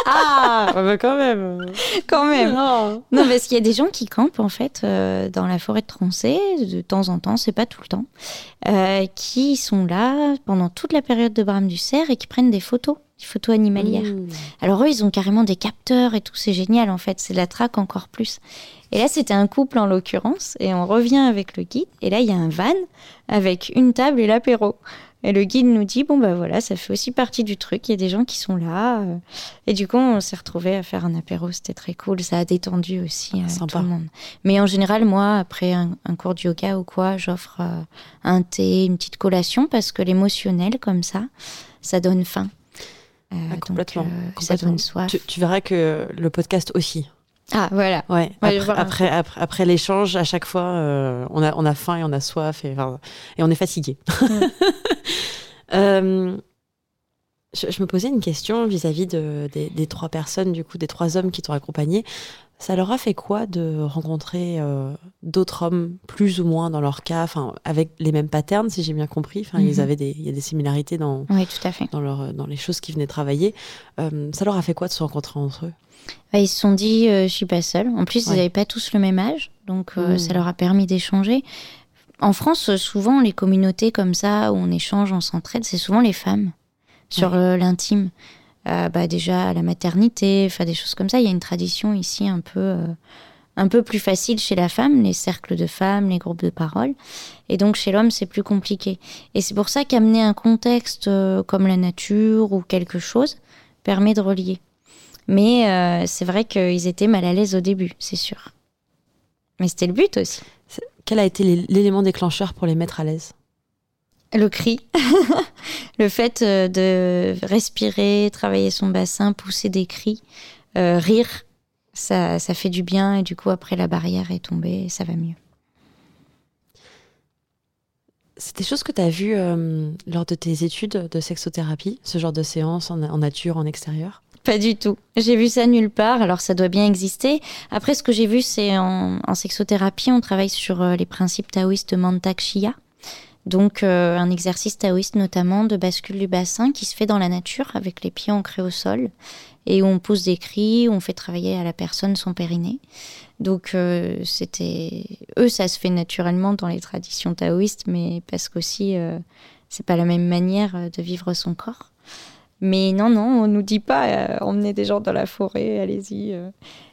S2: ah, bah quand même.
S3: Quand même. Non, non parce qu'il y a des gens qui campent en fait euh, dans la forêt de Troncé de temps en temps, c'est pas tout le temps, qui sont là pendant toute la période de brame du cerf et qui prennent des photos photos animalières. Mmh. Alors eux, ils ont carrément des capteurs et tout, c'est génial en fait, c'est de la traque encore plus. Et là, c'était un couple en l'occurrence, et on revient avec le guide, et là, il y a un van avec une table et l'apéro. Et le guide nous dit, bon, bah voilà, ça fait aussi partie du truc, il y a des gens qui sont là. Euh. Et du coup, on s'est retrouvés à faire un apéro, c'était très cool, ça a détendu aussi euh, tout le monde. Mais en général, moi, après un, cours de yoga ou quoi, j'offre euh, un thé, une petite collation, parce que l'émotionnel, comme ça, ça donne faim.
S2: Ah, complètement. Ça donne soif. Tu, tu verras que le podcast aussi.
S3: Ah voilà.
S2: Ouais. Après, après, après, l'échange, à chaque fois, euh, on, a, on a faim et on a soif et, et on est fatigué. *laughs* *laughs* Euh, je, me posais une question vis-à-vis de, des, trois personnes, du coup, des trois hommes qui t'ont accompagné. Ça leur a fait quoi de rencontrer euh, d'autres hommes, plus ou moins dans leur cas, avec les mêmes patterns, si j'ai bien compris? Enfin, ils mhm. avaient des, il y a des similarités dans,
S3: oui, tout à fait.
S2: dans, leur, dans les choses qu'ils venaient travailler. ça leur a fait quoi de se rencontrer entre eux?
S3: Bah, ils se sont dit, euh, je suis pas seule. En plus, ils n'avaient pas tous le même âge, donc euh, ça mmh. leur a permis d'échanger. En France, souvent, les communautés comme ça, où on échange, on s'entraide, c'est souvent les femmes sur euh, l'intime. Bah, déjà, à la maternité, enfin, des choses comme ça. Il y a une tradition ici un peu, un peu plus facile chez la femme, les cercles de femmes, les groupes de parole. Et donc, chez l'homme, c'est plus compliqué. Et c'est pour ça qu'amener un contexte comme la nature ou quelque chose permet de relier. Mais euh, c'est vrai qu'ils étaient mal à l'aise au début, c'est sûr. Mais c'était le but aussi.
S2: Quel a été l'élément déclencheur pour les mettre à l'aise?
S3: Le cri. *laughs* le fait euh, de respirer, travailler son bassin, pousser des cris, euh, rire, ça, ça fait du bien et du coup après la barrière est tombée et ça va mieux.
S2: C'est des choses que tu as vues lors de tes études de sexothérapie, ce genre de séance en nature, en extérieur?
S3: Pas du tout. J'ai vu ça nulle part, alors ça doit bien exister. Après, ce que j'ai vu, c'est en, sexothérapie, on travaille sur euh, les principes taoïstes de Mantak Shia. Donc, euh, un exercice taoïste notamment de bascule du bassin qui se fait dans la nature avec les pieds ancrés au sol et où on pousse des cris, où on fait travailler à la personne son périnée. Donc, euh, c'était. Eux, ça se fait naturellement dans les traditions taoïstes, mais parce qu'aussi, c'est pas la même manière de vivre son corps. Mais non, non, on nous dit pas euh, emmener des gens dans la forêt, allez-y. Euh.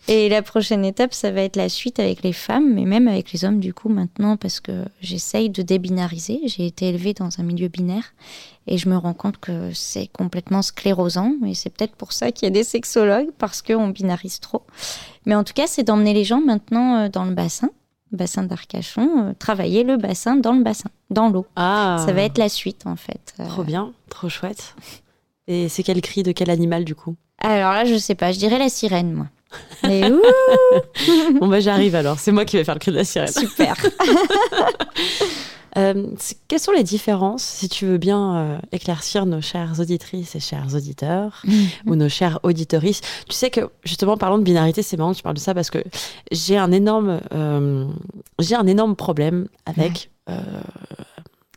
S3: Et la prochaine étape, ça va être la suite avec les femmes, mais même avec les hommes du coup maintenant, parce que j'essaye de débinariser. J'ai été élevée dans un milieu binaire et je me rends compte que c'est complètement sclérosant. Et c'est peut-être pour ça qu'il y a des sexologues, parce qu'on binarise trop. Mais en tout cas, c'est d'emmener les gens maintenant euh, dans le bassin bassin d'Arcachon, euh, travailler le bassin dans le bassin, dans l'eau.
S2: Ah,
S3: Ça va être la suite en fait. Euh,
S2: trop bien, trop chouette. Et c'est quel cri de quel animal du coup?
S3: Alors là, je sais pas, je dirais la sirène, moi. Mais ouh, *laughs*
S2: Bon bah j'arrive alors, c'est moi qui vais faire le cri de la sirène.
S3: super. *laughs*
S2: Euh, quelles sont les différences, si tu veux bien euh, éclaircir nos chères auditrices et chers auditeurs, *laughs* ou nos chères auditorices Tu sais que, justement, parlant de binarité, c'est marrant que tu parles de ça parce que j'ai un énorme, euh, j'ai un énorme problème avec,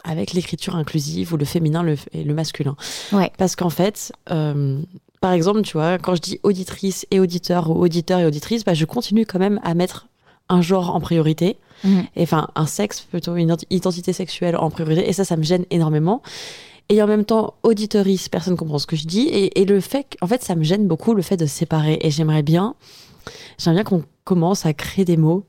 S2: avec l'écriture inclusive ou le féminin le- et le masculin.
S3: Ouais.
S2: Parce qu'en fait, euh, par exemple, tu vois, quand je dis auditrice et auditeur ou auditeur et auditrice, bah, je continue quand même à mettre un genre en priorité
S3: Mhm.
S2: et, enfin un sexe plutôt une ident- identité sexuelle en priorité et ça ça me gêne énormément et en même temps auditorice personne comprend ce que je dis et, et le fait en fait ça me gêne beaucoup le fait de séparer et j'aimerais bien j'aimerais bien qu'on commence à créer des mots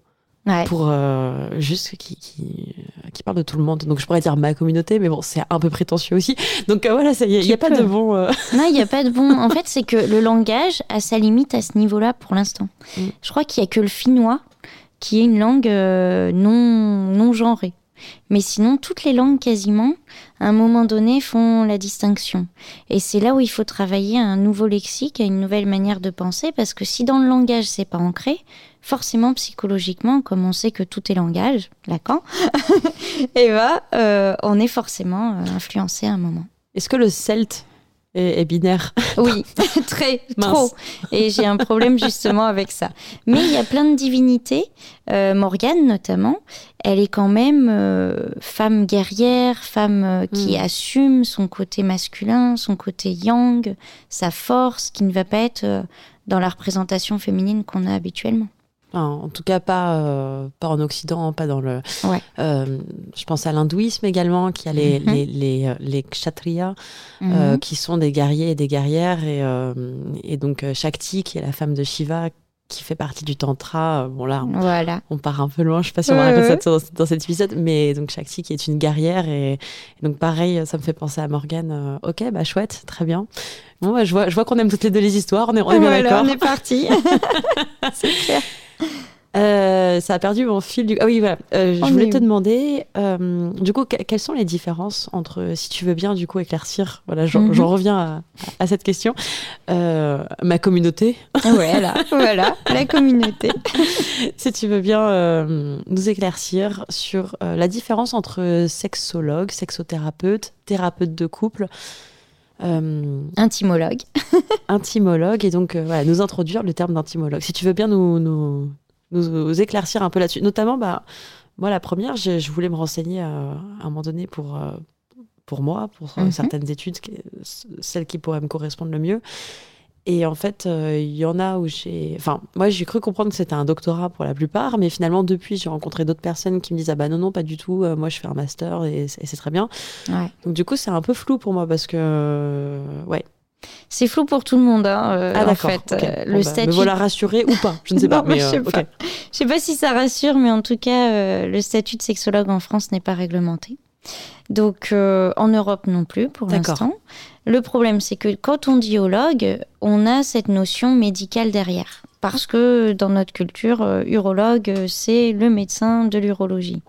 S3: Ouais.
S2: pour euh, juste qui, qui, qui parlent de tout le monde donc je pourrais dire ma communauté mais bon c'est un peu prétentieux aussi donc euh, voilà il n'y a, pas de bon euh, *laughs*
S3: Non, il n'y a pas de bon. En fait, c'est que le langage a sa limite à ce niveau-là pour l'instant.
S2: Mm.
S3: Je crois qu'il n'y a que le finnois qui est une langue euh, non, non genrée. Mais sinon, toutes les langues quasiment, à un moment donné, font la distinction. Et c'est là où il faut travailler à un nouveau lexique, à une nouvelle manière de penser, parce que si dans le langage, c'est pas ancré, forcément, psychologiquement, comme on sait que tout est langage, Lacan, *laughs* et ben, euh, on est forcément euh, influencé à un moment.
S2: est-ce que le celte est, est binaire *laughs*
S3: Oui, *laughs* très, trop. Et j'ai un problème justement avec ça. Mais il y a plein de divinités. Euh, Morgane, notamment, elle est quand même euh, femme guerrière, femme euh, qui
S2: Mm.
S3: assume son côté masculin, son côté yang, sa force, qui ne va pas être dans la représentation féminine qu'on a habituellement.
S2: Enfin, en tout cas, pas, euh, pas en Occident, pas dans le.
S3: Ouais.
S2: Euh, je pense à l'hindouisme également, qui a les,
S3: Mhm.
S2: les, les, euh, les kshatriyas, euh,
S3: Mhm.
S2: qui sont des guerriers et des guerrières. Et, euh, et donc, euh, Shakti, qui est la femme de Shiva, qui fait partie du Tantra. Bon, là, on,
S3: Voilà.
S2: on part un peu loin, je sais pas si on va raconter ça dans, dans cet épisode, mais donc Shakti, qui est une guerrière. Et, et donc, pareil, ça me fait penser à Morgane. euh, ok, bah chouette, très bien. Bon, bah, je vois, je vois qu'on aime toutes les deux les histoires, on est, on est bien d'accord.
S3: on est parti. *laughs* C'est clair.
S2: Euh, ça a perdu mon fil du. Ah oui, voilà. Euh, je voulais te demander, euh, du coup, que- quelles sont les différences entre, si tu veux bien, du coup, éclaircir. Voilà, j'en
S3: Mhm.
S2: reviens à, à cette question. Ma communauté,
S3: Voilà, voilà, la communauté. *laughs*
S2: si tu veux bien nous éclaircir sur la différence entre sexologue, sexothérapeute, thérapeute de couple. euh,
S3: Intimologue.
S2: intimologue et donc euh, voilà, nous introduire le terme d'intimologue. Si tu veux bien nous, nous, nous éclaircir un peu là-dessus. Notamment, bah, moi, la première, je, voulais me renseigner euh, à un moment donné pour, euh, pour moi, pour euh,
S3: Mhm.
S2: certaines études, celles qui pourraient me correspondre le mieux. Et en fait, euh, il y en a où j'ai. Enfin, moi, j'ai cru comprendre que c'était un doctorat pour la plupart, mais finalement, depuis, j'ai rencontré d'autres personnes qui me disent Ah bah non, non, pas du tout, euh, moi, je fais un master et, c'est- et c'est très bien.
S3: Ouais.
S2: Donc, du coup, c'est un peu flou pour moi parce que. euh, ouais.
S3: C'est flou pour tout le monde, hein, euh,
S2: Ah
S3: en
S2: d'accord.
S3: fait.
S2: ok.
S3: Euh,
S2: Bon,
S3: le
S2: bah,
S3: statut.
S2: Me voilà rassurée ou pas, je ne sais pas. *laughs*
S3: Non,
S2: mais,
S3: je sais
S2: euh,
S3: sais pas si ça rassure, mais en tout cas, euh, le statut de sexologue en France n'est pas réglementé. Donc, euh, en Europe non plus, pour l'instant. Le problème, c'est que quand on dit urologue, on a cette notion médicale derrière. Parce que dans notre culture, euh, urologue, c'est le médecin de l'urologie.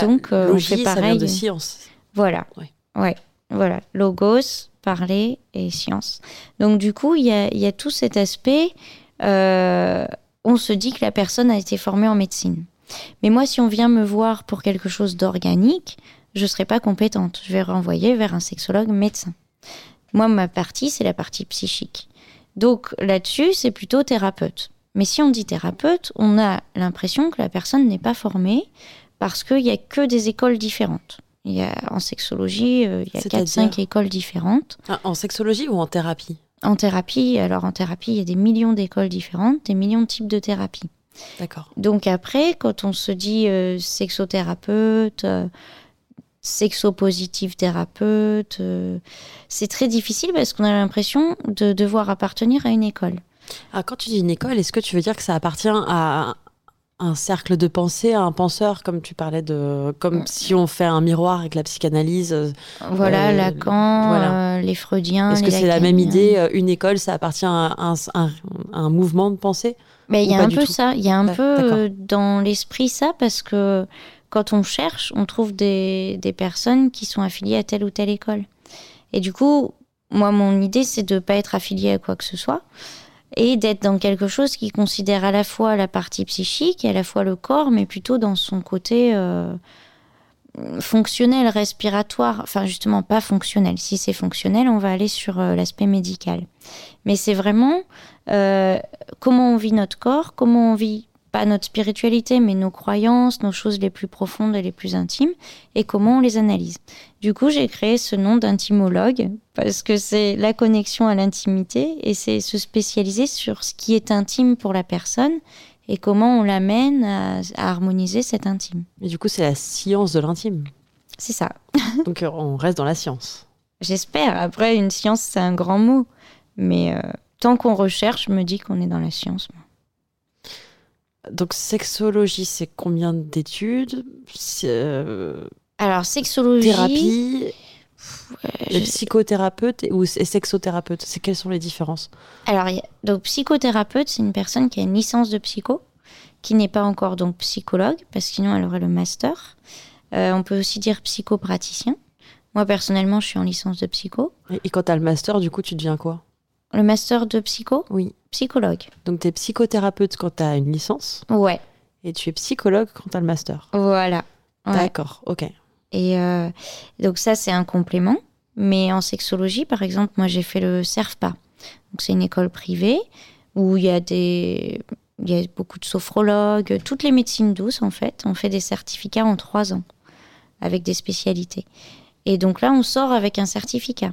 S3: Donc, euh, on fait
S2: ça vient
S3: pareil.
S2: de science.
S3: Voilà.
S2: Ouais.
S3: Ouais. Voilà. Logos, parler et science. Donc, du coup, il y a, tout cet aspect. euh, on se dit que la personne a été formée en médecine. Mais moi, si on vient me voir pour quelque chose d'organique, je ne serai pas compétente. Je vais renvoyer vers un sexologue médecin. Moi, ma partie, c'est la partie psychique. Donc là-dessus, c'est plutôt thérapeute. Mais si on dit thérapeute, on a l'impression que la personne n'est pas formée parce qu'il n'y a que des écoles différentes. Il y a, en sexologie, euh, il y a
S2: C'est-à-dire
S3: 4-5 écoles différentes.
S2: Ah, en sexologie ou en thérapie?
S3: En thérapie, alors en thérapie, il y a des millions d'écoles différentes, des millions de types de thérapie.
S2: D'accord.
S3: Donc après, quand on se dit euh, sexothérapeute, euh, sexopositive thérapeute, euh, c'est très difficile parce qu'on a l'impression de devoir appartenir à une école.
S2: Ah, quand tu dis une école, est-ce que tu veux dire que ça appartient à un cercle de pensée, à un penseur, comme tu parlais de. Comme si on fait un miroir avec la psychanalyse euh,
S3: Voilà,
S2: Euh,
S3: Lacan,
S2: voilà.
S3: euh, les Freudiens.
S2: Est-ce que c'est la même idée Une école, ça appartient à un, un- un mouvement de pensée
S3: Mais il y a un peu ça, il y a un peu dans l'esprit ça parce que quand on cherche, on trouve des, des personnes qui sont affiliées à telle ou telle école. Et du coup, moi, mon idée, c'est de ne pas être affiliée à quoi que ce soit et d'être dans quelque chose qui considère à la fois la partie psychique à la fois le corps, mais plutôt dans son côté euh, fonctionnel, respiratoire. Enfin, justement, pas fonctionnel. Si c'est fonctionnel, on va aller sur euh, l'aspect médical. Mais c'est vraiment euh, comment on vit notre corps, comment on vit pas notre spiritualité, mais nos croyances, nos choses les plus profondes et les plus intimes, et comment on les analyse. Du coup, j'ai créé ce nom d'intimologue parce que c'est la connexion à l'intimité et c'est se spécialiser sur ce qui est intime pour la personne et comment on l'amène à, à harmoniser cet intime.
S2: Et du coup, c'est la science de l'intime.
S3: C'est ça. *laughs*
S2: Donc, euh, on reste dans la science.
S3: J'espère. Après, une science, c'est un grand mot. Mais euh, tant qu'on recherche, je me dis qu'on est dans la science. moi.
S2: Donc, sexologie, c'est combien d'études? Euh,
S3: Alors, sexologie.
S2: Thérapie?
S3: Je-
S2: et- ou et sexothérapeutes C'est quelles sont les différences?
S3: Alors, donc psychothérapeute, c'est une personne qui a une licence de psycho, qui n'est pas encore donc psychologue, parce que sinon elle aurait le master. Euh, on peut aussi dire psychopraticien. Moi, personnellement, je suis en licence de psycho.
S2: Et, et quand t'as le master, du coup, tu deviens quoi?
S3: Le master de psycho,
S2: Oui.
S3: psychologue.
S2: Donc, t'es psychothérapeute quand t'as une licence
S3: Ouais,
S2: et tu es psychologue quand t'as le master.
S3: voilà. Ouais.
S2: D'accord, ok.
S3: Et euh, donc ça, c'est un complément. Mais en sexologie, par exemple, moi, j'ai fait le CERFPA. Donc c'est une école privée où il y a des... Il y a beaucoup de sophrologues, toutes les médecines douces, en fait. On fait des certificats en trois ans avec des spécialités. Et donc là, on sort avec un certificat.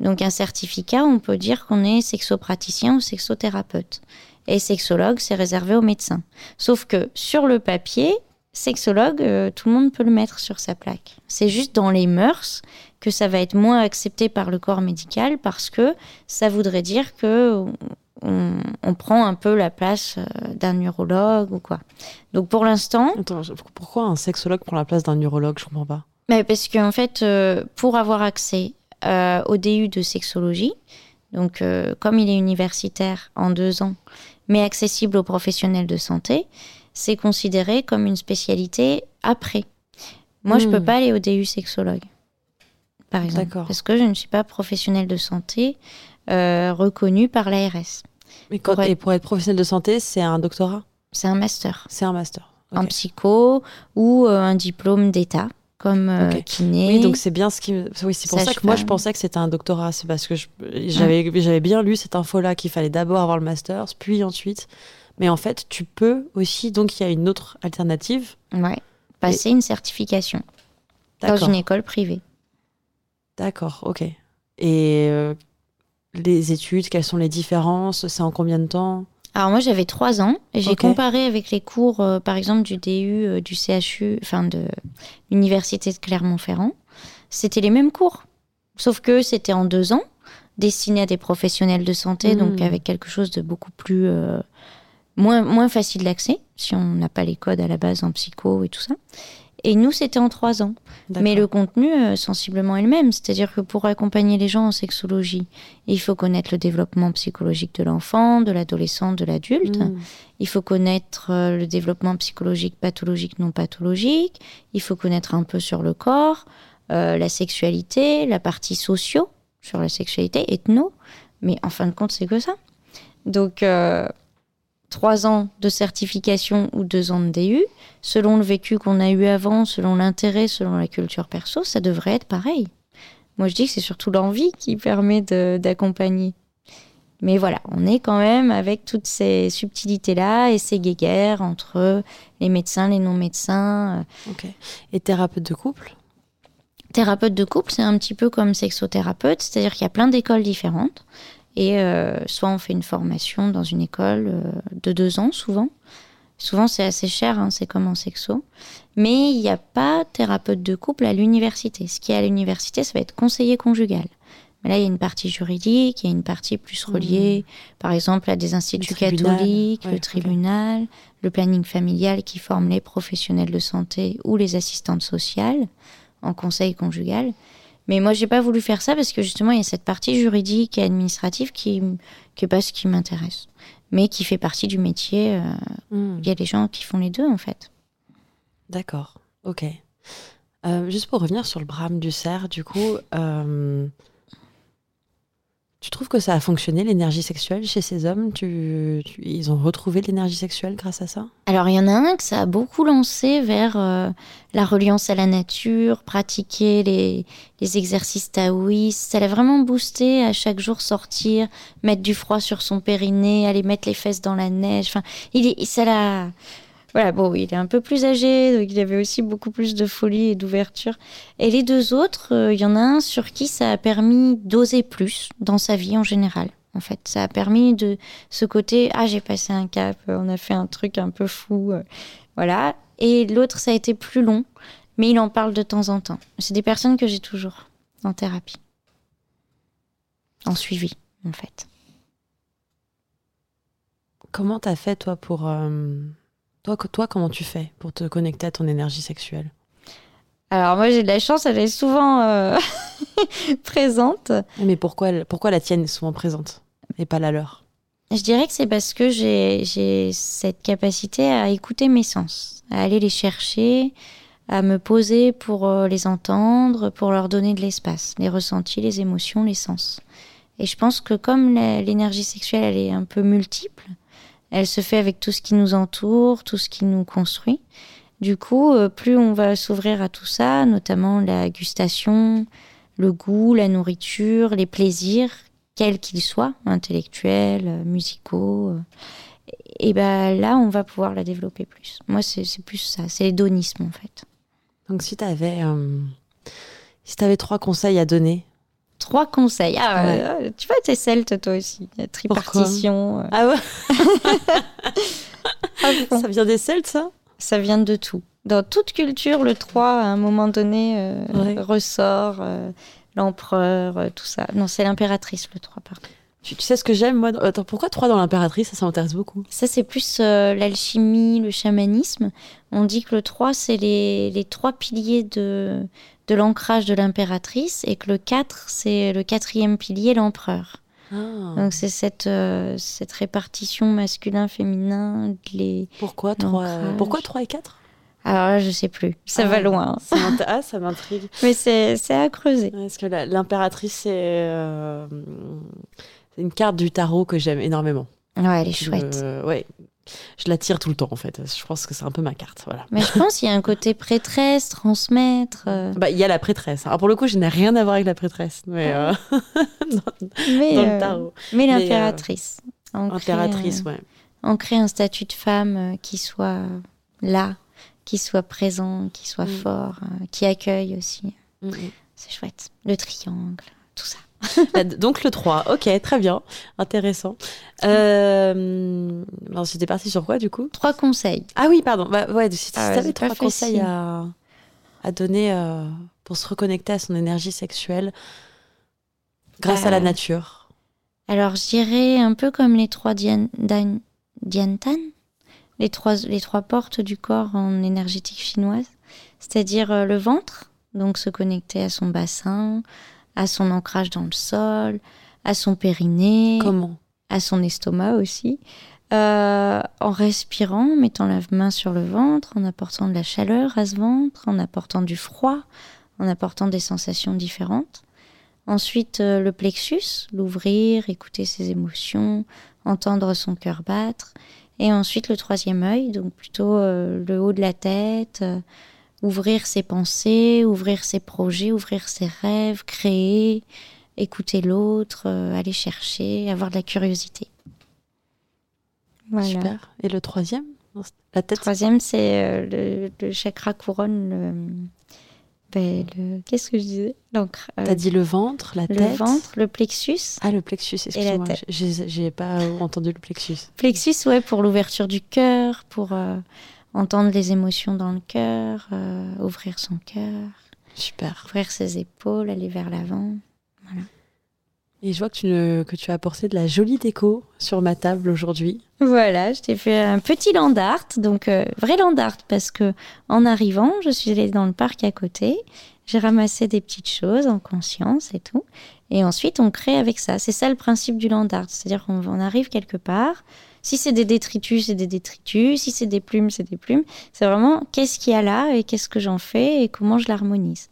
S3: Donc un certificat, on peut dire qu'on est sexopraticien ou sexothérapeute. Et sexologue, c'est réservé aux médecins. Sauf que sur le papier, sexologue, euh, tout le monde peut le mettre sur sa plaque. C'est juste dans les mœurs que ça va être moins accepté par le corps médical parce que ça voudrait dire que on, on prend un peu la place euh, d'un neurologue ou quoi. Donc pour l'instant,
S2: pourquoi un sexologue prend la place d'un neurologue? Je comprends pas.
S3: mais parce qu'en fait, euh, pour avoir accès euh, au DU de sexologie, donc euh, comme il est universitaire en deux ans, mais accessible aux professionnels de santé, c'est considéré comme une spécialité après. Moi, je
S2: Hmm.
S3: peux pas aller au DU sexologue, par exemple, parce que je ne suis pas professionnelle de santé euh, reconnue par l'ARS.
S2: Mais quand,
S3: Pour être-
S2: Et pour être professionnel de santé, c'est un doctorat?
S3: C'est un master
S2: C'est un master.
S3: En psycho ou euh, un diplôme d'État, comme euh, kiné.
S2: Oui, donc c'est bien ce qui. Oui, c'est pour ça que moi je pensais que c'était un doctorat. C'est parce que je- j'avais bien lu cette info-là qu'il fallait d'abord avoir le master, puis ensuite. Mais en fait, tu peux aussi. Donc il y a une autre alternative.
S3: Ouais. Passer une certification dans une école privée.
S2: D'accord, ok. Et euh, les études, quelles sont les différences? C'est en combien de temps?
S3: Alors moi j'avais trois ans et j'ai comparé avec les cours euh, par exemple du DU, euh, du CHU, enfin de l'université de Clermont-Ferrand. C'était les mêmes cours, sauf que c'était en deux ans, destiné à des professionnels de santé,
S2: Mm.
S3: donc avec quelque chose de beaucoup plus euh, moins moins facile d'accès si on n'a pas les codes à la base en psycho et tout ça. Et nous c'était en trois ans. Mais le contenu, euh, sensiblement, est le même. C'est-à-dire que pour accompagner les gens en sexologie, il faut connaître le développement psychologique de l'enfant, de l'adolescent, de l'adulte.
S2: Mm.
S3: Il faut connaître euh, le développement psychologique, pathologique, non pathologique. Il faut connaître un peu sur le corps, euh, la sexualité, la partie socio sur la sexualité, ethno. Mais en fin de compte, c'est que ça. Donc, trois ans de certification ou deux ans de DU, selon le vécu qu'on a eu avant, selon l'intérêt, selon la culture perso, ça devrait être pareil. Moi, je dis que c'est surtout l'envie qui permet d'accompagner. Mais voilà, on est quand même avec toutes ces subtilités-là et ces guéguerres entre les médecins, les non-médecins. euh.
S2: Ok. Et thérapeute de couple?
S3: Thérapeute de couple, c'est un petit peu comme sexothérapeute, c'est-à-dire qu'il y a plein d'écoles différentes. Et euh, soit on fait une formation dans une école euh, de deux ans, souvent. Souvent, c'est assez cher, hein, c'est comme en sexo. Mais il n'y a pas thérapeute de couple à l'université. Ce qui est à l'université, ça va être conseiller conjugal. Mais là, il y a une partie juridique, il y a une partie plus reliée, par exemple, à des instituts
S2: tribunal,
S3: catholiques,
S2: ouais,
S3: le tribunal, le planning familial qui forme les professionnels de santé ou les assistantes sociales en conseil conjugal. Mais moi, j'ai pas voulu faire ça parce que justement, il y a cette partie juridique et administrative qui n'est pas ce qui m'intéresse. mais qui fait partie du métier. euh,
S2: Hmm.
S3: Il y a des gens qui font les deux, en fait.
S2: D'accord, ok. Euh, juste pour revenir sur le brame du cerf, du coup, euh, tu trouves que ça a fonctionné l'énergie sexuelle chez ces hommes? Tu, Ils ont retrouvé l'énergie sexuelle grâce à ça?
S3: Alors, il y en a un que ça a beaucoup lancé vers euh, la reliance à la nature, pratiquer les, les exercices taoïstes. Ça l'a vraiment boosté à chaque jour sortir, mettre du froid sur son périnée, aller mettre les fesses dans la neige. Enfin, il ça l'a. Voilà, bon, il est un peu plus âgé, donc il avait aussi beaucoup plus de folie et d'ouverture. Et les deux autres, euh, il y en a un sur qui ça a permis d'oser plus dans sa vie en général. En fait, ça a permis de ce côté ah j'ai passé un cap, euh, on a fait un truc un peu fou, euh, voilà. Et l'autre ça a été plus long, mais il en parle de temps en temps. C'est des personnes que j'ai toujours en thérapie, en suivi en fait.
S2: Comment t'as fait toi pour... Toi, toi, comment tu fais pour te connecter à ton énergie sexuelle?
S3: Alors moi j'ai de la chance, elle est souvent euh, *laughs* présente.
S2: Mais pourquoi, pourquoi la tienne est souvent présente et pas la leur?
S3: Je dirais que c'est parce que j'ai cette capacité à écouter mes sens, à aller les chercher, à me poser pour euh, les entendre, pour leur donner de l'espace, les ressentis, les émotions, les sens. Et je pense que comme l'énergie sexuelle, elle est un peu multiple, elle se fait avec tout ce qui nous entoure, tout ce qui nous construit. Du coup, euh, plus on va s'ouvrir à tout ça, notamment la gustation, le goût, la nourriture, les plaisirs, quels qu'ils soient, intellectuels, euh, musicaux, euh, et ben là, on va pouvoir la développer plus. Moi, c'est plus ça, c'est l'hédonisme en fait.
S2: Donc si t'avais euh, si t'avais trois conseils à donner
S3: Trois conseils. Ah,
S2: Ouais.
S3: euh, tu vois, t'es celte toi aussi. La tripartition. euh,
S2: Ah ouais *laughs*
S3: fond.
S2: Ça vient des Celtes ça?
S3: Ça vient de tout. Dans toute culture, le 3, à un moment donné, euh,
S2: Ouais.
S3: ressort. euh, L'empereur, tout ça. Non, c'est l'impératrice, le 3, par contre.
S2: tu, tu sais ce que j'aime moi Attends, pourquoi trois dans l'impératrice? Ça, ça m'intéresse beaucoup.
S3: Ça, c'est plus l'alchimie, le chamanisme. On dit que le 3, c'est les, les trois piliers de, de l'ancrage de l'impératrice et que le 4, c'est le quatrième pilier, l'empereur.
S2: Ah.
S3: Donc, c'est cette, euh, cette répartition masculin-féminin. Les...
S2: Pourquoi trois
S3: L'ancrage.
S2: Pourquoi trois et quatre?
S3: Alors là, je sais plus. Ça
S2: Ah,
S3: va loin. *laughs*
S2: Ça ah, ça m'intrigue. *laughs*
S3: Mais c'est à creuser.
S2: Parce que l'impératrice, c'est euh, c'est une carte du tarot que j'aime énormément.
S3: Ouais, elle est chouette.
S2: ouais. Je la tire tout le temps, en fait. Je pense que c'est un peu ma carte. Voilà.
S3: Mais je pense qu'il y a un côté prêtresse, transmettre. euh,
S2: Bah, il y a la prêtresse. Alors, pour le coup, je n'ai rien à voir avec la prêtresse. Mais euh, *laughs* dans,
S3: mais
S2: dans
S3: euh,
S2: le tarot.
S3: mais
S2: euh,
S3: l'impératrice. Ancrée,
S2: Impératrice,
S3: euh,
S2: ouais.
S3: ancrer un statut de femme euh, qui soit là, qui soit présent, qui soit
S2: Mm.
S3: fort, euh, qui accueille aussi.
S2: Mm,
S3: C'est chouette. Le triangle, tout ça. *laughs*
S2: Bah, Donc, le 3. Ok, très bien. Intéressant. Euh... alors, J'étais partie sur quoi, du coup?
S3: Trois conseils.
S2: Ah oui, pardon. Bah, ouais, si,
S3: Ah c'est pas
S2: trois conseils à, à donner euh, pour se reconnecter à son énergie sexuelle grâce à la
S3: Euh,
S2: nature.
S3: Alors, je dirais un peu comme les trois dian- dan- Diantan, les trois, les trois portes du corps en énergétique chinoise, c'est-à-dire euh, le ventre, donc se connecter à son bassin, à son ancrage dans le sol, à son périnée,
S2: Comment?
S3: à son estomac aussi, euh, en respirant, en mettant la main sur le ventre, en apportant de la chaleur à ce ventre, en apportant du froid, en apportant des sensations différentes. Ensuite, euh, le plexus, l'ouvrir, écouter ses émotions, entendre son cœur battre. Et ensuite, le troisième œil, donc plutôt euh, le haut de la tête, ouvrir ses pensées, ouvrir ses projets, ouvrir ses rêves, créer, écouter l'autre, euh, aller chercher, avoir de la curiosité. Voilà.
S2: Super. Et le troisième La tête?
S3: Troisième, c'est euh, le, le chakra couronne. Le, ben, le- Qu'est-ce que je disais? L'encre- euh,
S2: T'as dit le ventre, la
S3: Le
S2: tête?
S3: ventre, le plexus.
S2: Ah, le plexus, excuse-moi. j'ai pas entendu le plexus.
S3: Plexus, ouais, pour l'ouverture du cœur, pour euh, entendre les émotions dans le cœur, euh, ouvrir son cœur,
S2: Super.
S3: ouvrir ses épaules, aller vers l'avant.
S2: Et je vois que tu, ne- que tu as apporté de la jolie déco sur ma table aujourd'hui.
S3: Voilà, je t'ai fait un petit land art, donc euh, vrai land art, parce que en arrivant, je suis allée dans le parc à côté, j'ai ramassé des petites choses en conscience et tout, et ensuite on crée avec ça. C'est ça le principe du land art, c'est-à-dire qu'on on arrive quelque part, Si c'est des détritus, c'est des détritus. Si c'est des plumes, c'est des plumes. C'est vraiment qu'est-ce qu'il y a là et qu'est-ce que j'en fais et comment je l'harmonise.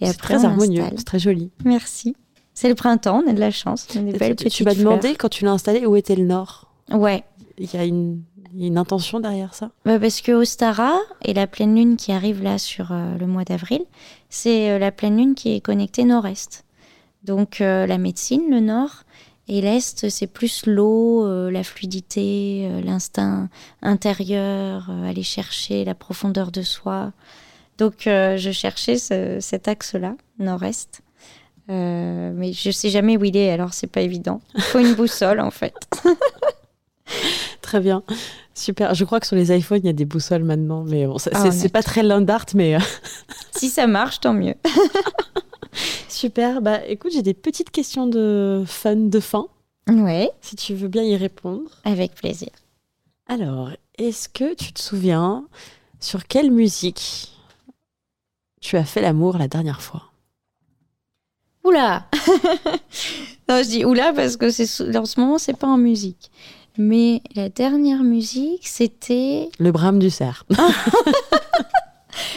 S2: Et c'est très harmonieux, c'est très joli.
S3: Merci. C'est le printemps, on a de la chance. On
S2: est belles tu, tu m'as demandé quand tu l'as installé où était le nord?
S3: Ouais.
S2: Il y a une, une intention derrière ça?
S3: Bah Parce que Ostara et la pleine lune qui arrive là sur euh, le mois d'avril, c'est euh, la pleine lune qui est connectée nord-est. Donc euh, la médecine, le nord, et l'Est, c'est plus l'eau, euh, la fluidité, euh, l'instinct intérieur, euh, aller chercher la profondeur de soi. Donc je cherchais cet axe-là, nord-est. mais je sais jamais où il est, alors c'est pas évident. Il faut une boussole en fait. *laughs*
S2: très bien. Super. Je crois que sur les iPhones, il y a des boussoles maintenant, mais bon, ah, c'est pas très Landart, mais.
S3: si ça marche, tant mieux. *laughs*
S2: Super. Bah, écoute, j'ai des petites questions de fun de fin.
S3: Ouais.
S2: Si tu veux bien y répondre.
S3: Avec plaisir.
S2: Alors, est-ce que tu te souviens sur quelle musique tu as fait l'amour la dernière fois?
S3: Oula *laughs* Non, je dis oula parce que c'est en ce moment, c'est pas en musique. Mais la dernière musique, c'était.
S2: Le brame du cerf. *laughs*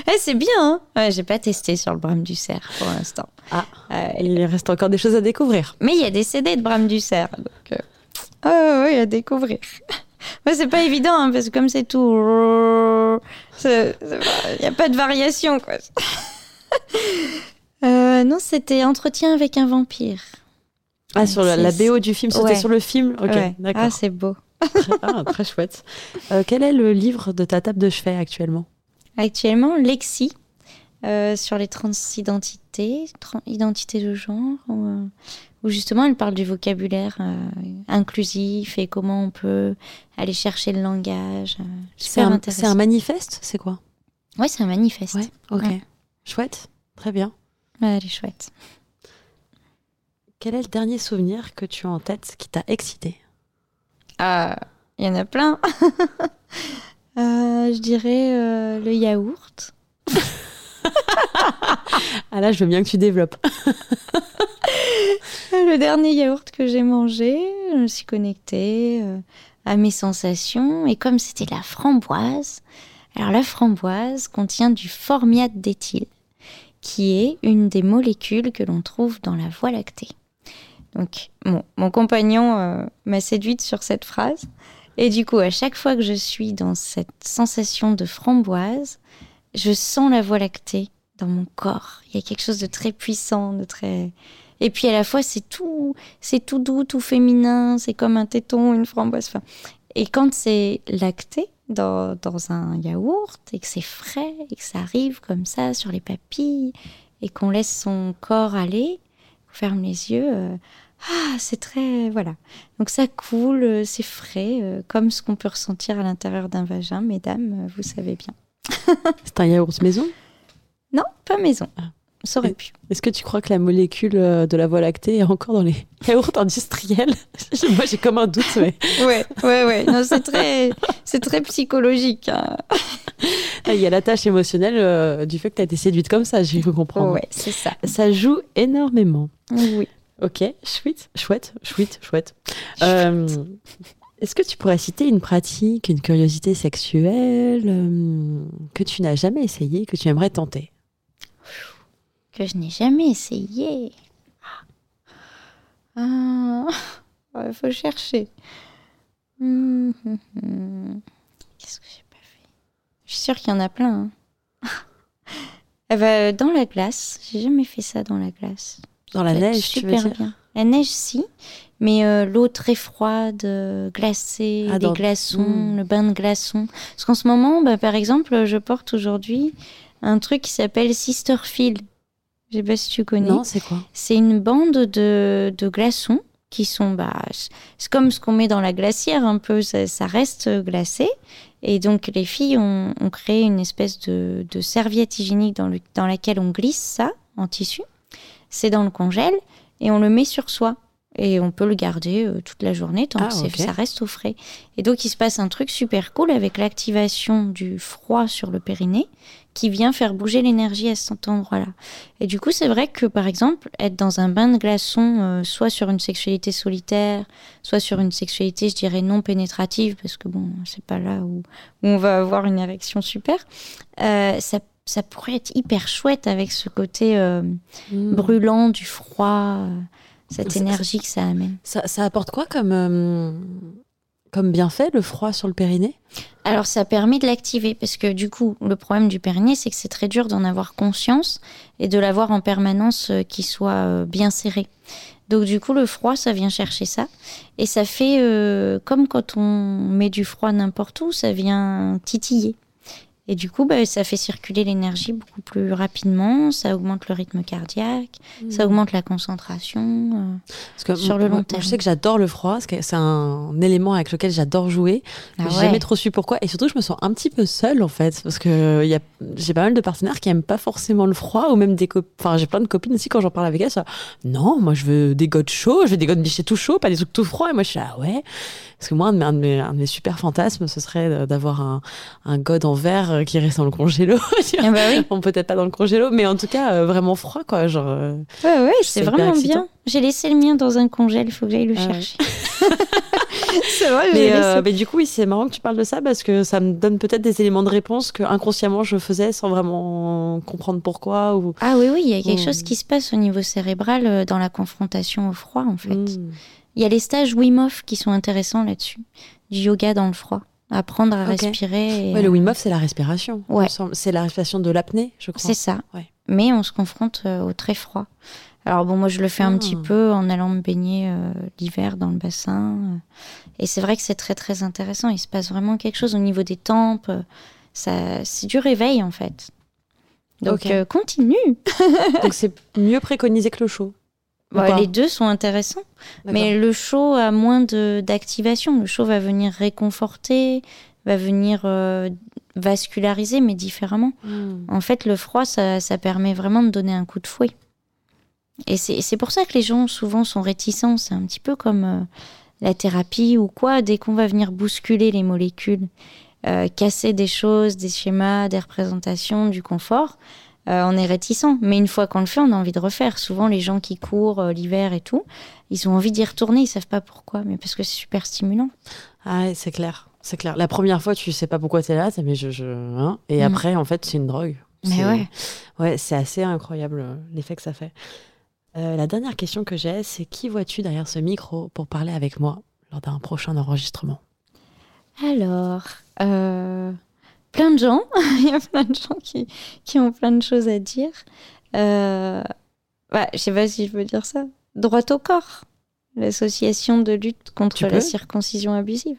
S3: Eh, c'est bien, hein ouais, J'ai pas testé sur le Brame du cerf pour l'instant.
S2: Ah, euh, il reste encore des choses à découvrir.
S3: Mais il y a des CD de Brame du cerf, donc... Euh... Oh, oui, à découvrir. *laughs* Mais c'est pas évident, hein, parce que comme c'est tout... Il n'y a pas de variation, quoi. *laughs* euh, non, c'était Entretien avec un vampire.
S2: Ah, sur la, BO du film, c'était sur le film? Ok, d'accord.
S3: Ah, c'est beau.
S2: très, ah, très chouette. Euh, quel est le livre de ta table de chevet actuellement?
S3: Actuellement, Lexi, euh, sur les transidentités, identités de genre, euh, où, justement elle parle du vocabulaire euh, inclusif et comment on peut aller chercher le langage.
S2: c'est un, un, manifeste, c'est quoi?
S3: Oui, c'est un manifeste.
S2: ok. Chouette, très bien.
S3: elle est chouette.
S2: Quel est le dernier souvenir que tu as en tête qui t'a excité?
S3: Ah, il y en a plein. *laughs* Euh, je dirais euh, le yaourt. *laughs*
S2: ah là, je veux bien que tu développes. *laughs*
S3: le dernier yaourt que j'ai mangé, je me suis connectée euh, à mes sensations. Et comme c'était la framboise, alors la framboise contient du formiate d'éthyle, qui est une des molécules que l'on trouve dans la voie lactée. Donc, mon compagnon m'a séduite sur cette phrase. Et du coup, à chaque fois que je suis dans cette sensation de framboise, je sens la voie lactée dans mon corps. Il y a quelque chose de très puissant, de très. Et puis à la fois, c'est tout, c'est tout doux, tout féminin. C'est comme un téton, une framboise. et quand c'est lacté dans, un yaourt et que c'est frais et que ça arrive comme ça sur les papilles et qu'on laisse son corps aller, on ferme les yeux. Euh, ah, c'est très. Voilà. Donc ça coule, euh, c'est frais, euh, comme ce qu'on peut ressentir à l'intérieur d'un vagin, mesdames, euh, vous savez bien. *laughs*
S2: c'est un yaourt maison?
S3: Non, pas maison. Ah. Ça aurait pu.
S2: Est-ce que tu crois que la molécule de la voie lactée est encore dans les *laughs* yaourts industriels? *laughs* Moi, j'ai comme un doute,
S3: mais. ouais, ouais, ouais. Non, c'est très, c'est très psychologique. Hein.
S2: Ah, il y a la tâche émotionnelle du fait que tu as été séduite comme ça, j'ai cru comprendre.
S3: Ouais, c'est ça.
S2: Ça joue énormément.
S3: Oui.
S2: Ok, chouette, chouette, chouette, chouette. Euh, est-ce que tu pourrais citer une pratique, une curiosité sexuelle euh, que tu n'as jamais essayé, que tu aimerais tenter?
S3: Que je n'ai jamais essayé. Ah, il faut chercher. Hum, hum, hum. Qu'est-ce que j'ai pas fait? Je suis sûre qu'il y en a plein. Hein. *laughs* Eh ben, dans la glace, j'ai jamais fait ça dans la glace.
S2: Dans la neige, super tu veux bien.
S3: La neige, si, mais euh, l'eau très froide, euh, glacée, ah, des glaçons, hmm. le bain de glaçons. Parce qu'en ce moment, bah, par exemple, je porte aujourd'hui un truc qui s'appelle Sister Feel. Je sais pas si tu connais.
S2: Non, c'est quoi?
S3: C'est une bande de, de glaçons qui sont, bah, c'est comme ce qu'on met dans la glacière un peu, ça, reste glacé. Et donc les filles ont, ont créé une espèce de, de serviette hygiénique dans, le, dans laquelle on glisse ça en tissu c'est dans le congèle et on le met sur soi. et on peut le garder euh, toute la journée tant
S2: Ah,
S3: que ça reste au frais. Et donc il se passe un truc super cool avec l'activation du froid sur le périnée qui vient faire bouger l'énergie à cet endroit-là. Et du coup, c'est vrai que par exemple, être dans un bain de glaçons, euh, soit sur une sexualité solitaire, soit sur une sexualité, je dirais, non pénétrative, parce que bon, c'est pas là où, où on va avoir une érection super, euh, ça, ça pourrait être hyper chouette avec ce côté euh,
S2: Mm.
S3: brûlant du froid, euh, cette
S2: Ça-
S3: énergie que ça amène.
S2: Ça, ça apporte quoi comme, euh, comme bienfait, le froid sur le périnée?
S3: Alors ça permet de l'activer parce que du coup le problème du périnée c'est que c'est très dur d'en avoir conscience et de l'avoir en permanence euh, qui soit bien serré. Donc du coup le froid ça vient chercher ça et ça fait euh, comme quand on met du froid n'importe où ça vient titiller. Et du coup bah, ça fait circuler l'énergie beaucoup plus rapidement, ça augmente le rythme cardiaque, ça augmente la concentration. euh.
S2: Parce que
S3: Sur le long terme.
S2: Je sais que j'adore le froid, c'est un élément avec lequel j'adore jouer.
S3: Ah
S2: J'ai
S3: ouais.
S2: jamais trop su pourquoi. Et surtout, je me sens un petit peu seule, en fait. Parce que y a- j'ai pas mal de partenaires qui aiment pas forcément le froid, ou même des copines. Enfin, j'ai plein de copines aussi, quand j'en parle avec elles, ça, non, moi, je veux des godes chauds, je veux des godes bichés tout chauds, pas des trucs tout froids. Et moi, je suis là, ah ouais. Parce que moi, un de mes, un de mes, un de mes super fantasmes, ce serait d'avoir un, un god en verre euh, qui reste dans le congélo. *laughs*
S3: Ah bah oui.
S2: Bon, peut-être pas dans le congélo, mais en tout cas, euh, vraiment froid, quoi. Genre, euh,
S3: Ouais, ouais,
S2: C'est
S3: vraiment bien. J'ai laissé le mien dans un congèle, il faut que j'aille le
S2: Ah
S3: chercher. *laughs* c'est vrai,
S2: Mais,
S3: j'ai laissé.
S2: mais du coup, oui, c'est marrant que tu parles de ça parce que ça me donne peut-être des éléments de réponse que inconsciemment je faisais sans vraiment comprendre pourquoi. Ou...
S3: Ah oui, oui, il y a quelque chose qui se passe au niveau cérébral dans la confrontation au froid, en fait.
S2: Mm.
S3: Il y a les stages Wim Hof qui sont intéressants là-dessus. Du yoga dans le froid. Apprendre à respirer. et
S2: Ouais, le
S3: à-
S2: Wim Hof, c'est la respiration.
S3: Ouais.
S2: C'est la respiration de l'apnée, je crois.
S3: C'est ça.
S2: Ouais.
S3: Mais on se confronte euh, au très froid. Alors bon, moi je le fais un
S2: Ah.
S3: petit peu en allant me baigner euh, l'hiver dans le bassin. euh. Et c'est vrai que c'est très très intéressant. Il se passe vraiment quelque chose au niveau des tempes. euh, Ça, c'est du réveil en fait. Donc euh, continue. *laughs*
S2: Donc c'est mieux préconisé que le chaud.
S3: Les deux sont intéressants. Mais le chaud a moins de- d'activation. Le chaud va venir réconforter, va venir euh, vasculariser, mais différemment.
S2: Mm.
S3: En fait, le froid, ça, ça permet vraiment de donner un coup de fouet. Et c'est c'est pour ça que les gens souvent sont réticents. C'est un petit peu comme euh, la thérapie ou quoi. Dès qu'on va venir bousculer les molécules, euh, casser des choses, des schémas, des représentations, du confort, euh, on est réticent. Mais une fois qu'on le fait, on a envie de refaire. Souvent, les gens qui courent euh, l'hiver et tout, ils ont envie d'y retourner. Ils savent pas pourquoi, mais parce que c'est super stimulant.
S2: Ah c'est clair. C'est clair. La première fois, tu sais pas pourquoi t'es là, t'es, mais je, je, hein. Et
S3: Mm.
S2: après, en fait, c'est une drogue.
S3: Mais ouais.
S2: Ouais, c'est assez incroyable euh, l'effet que ça fait. Euh, la dernière question que j'ai, c'est qui vois-tu derrière ce micro pour parler avec moi lors d'un prochain enregistrement?
S3: Alors, euh, plein de gens. *laughs* Il y a plein de gens qui, qui ont plein de choses à dire. Euh, bah, je sais pas si je peux dire ça. Droit au corps, l'association de lutte contre la circoncision abusive.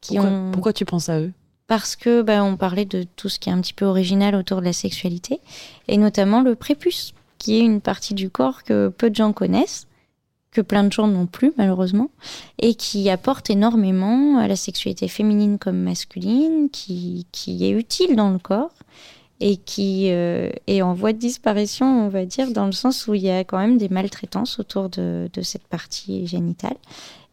S3: Qui
S2: pourquoi,
S3: ont...
S2: pourquoi tu penses à eux?
S3: Parce que bah, on parlait de tout ce qui est un petit peu original autour de la sexualité, et notamment le prépuce, qui est une partie du corps que peu de gens connaissent, que plein de gens n'ont plus malheureusement, et qui apporte énormément à la sexualité féminine comme masculine, qui, qui est utile dans le corps et qui euh, est en voie de disparition, on va dire, dans le sens où il y a quand même des maltraitances autour de, de cette partie génitale.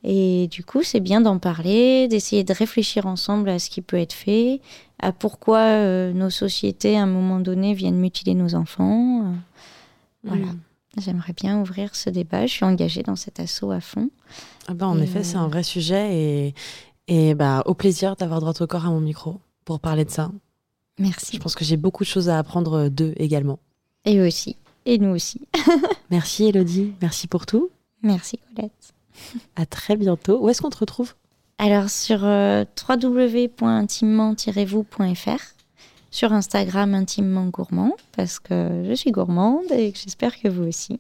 S3: Et du coup, c'est bien d'en parler, d'essayer de réfléchir ensemble à ce qui peut être fait, à pourquoi euh, nos sociétés, à un moment donné, viennent mutiler nos enfants. Voilà.
S2: Mm.
S3: J'aimerais bien ouvrir ce débat. Je suis engagée dans cet assaut à fond.
S2: Ah bah, En
S3: Et,
S2: effet, c'est
S3: euh,
S2: un vrai sujet et, et bah, au plaisir d'avoir droit au corps à mon micro pour parler de ça. Je
S3: Merci.
S2: pense que j'ai beaucoup de choses à apprendre d'eux également.
S3: Et eux aussi. Et nous aussi. *laughs*
S2: Merci Elodie, merci pour tout.
S3: Merci Colette.
S2: À très bientôt. Où est-ce qu'on te retrouve?
S3: Alors sur euh, www.intimement-vous.fr, sur Instagram intimement gourmand, parce que je suis gourmande et j'espère que vous aussi.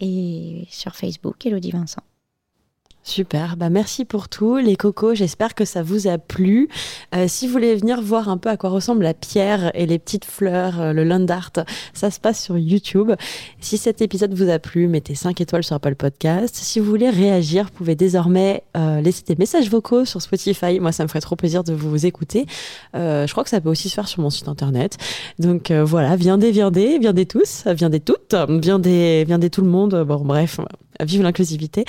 S3: Et sur Facebook, Elodie Vincent.
S2: Super, bah merci pour tout les cocos, j'espère que ça vous a plu. Euh, si vous voulez venir voir un peu à quoi ressemble la pierre et les petites fleurs, euh, le land art, ça se passe sur YouTube. Si cet épisode vous a plu, mettez 5 étoiles sur Apple Podcast. Si vous voulez réagir, vous pouvez désormais euh, laisser des messages vocaux sur Spotify. Moi, ça me ferait trop plaisir de vous écouter. Je crois que ça peut aussi se faire sur mon site internet. Donc voilà, viendez, viendez, viendez tous, viendez toutes, viendez, viendez tout le monde. Bon, bref, vive l'inclusivité.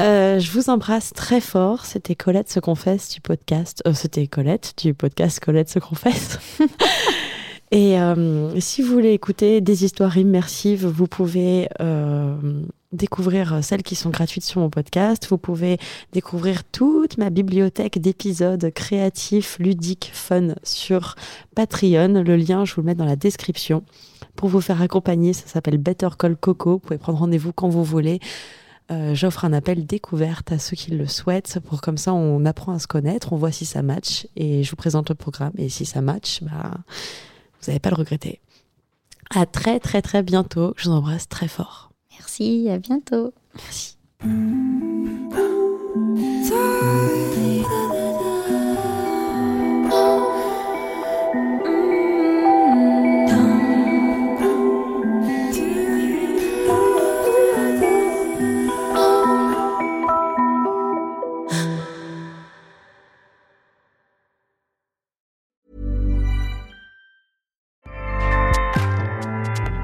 S2: Euh, je vous embrasse très fort. C'était Colette se confesse du podcast. Euh, C'était Colette du podcast Colette se confesse. *laughs* Et euh, si vous voulez écouter des histoires immersives, vous pouvez découvrir celles qui sont gratuites sur mon podcast. Vous pouvez découvrir toute ma bibliothèque d'épisodes créatifs, ludiques, fun sur Patreon. Le lien, je vous le mets dans la description. Pour vous faire accompagner, ça s'appelle Better Call Coco. Vous pouvez prendre rendez-vous quand vous voulez. Euh, J'offre un appel découverte à ceux qui le souhaitent pour comme ça on apprend à se connaître, on voit si ça match et je vous présente le programme et si ça match, bah vous n'allez pas le regretter. À très très très bientôt. Je vous embrasse très fort.
S3: Merci, à bientôt.
S2: Merci.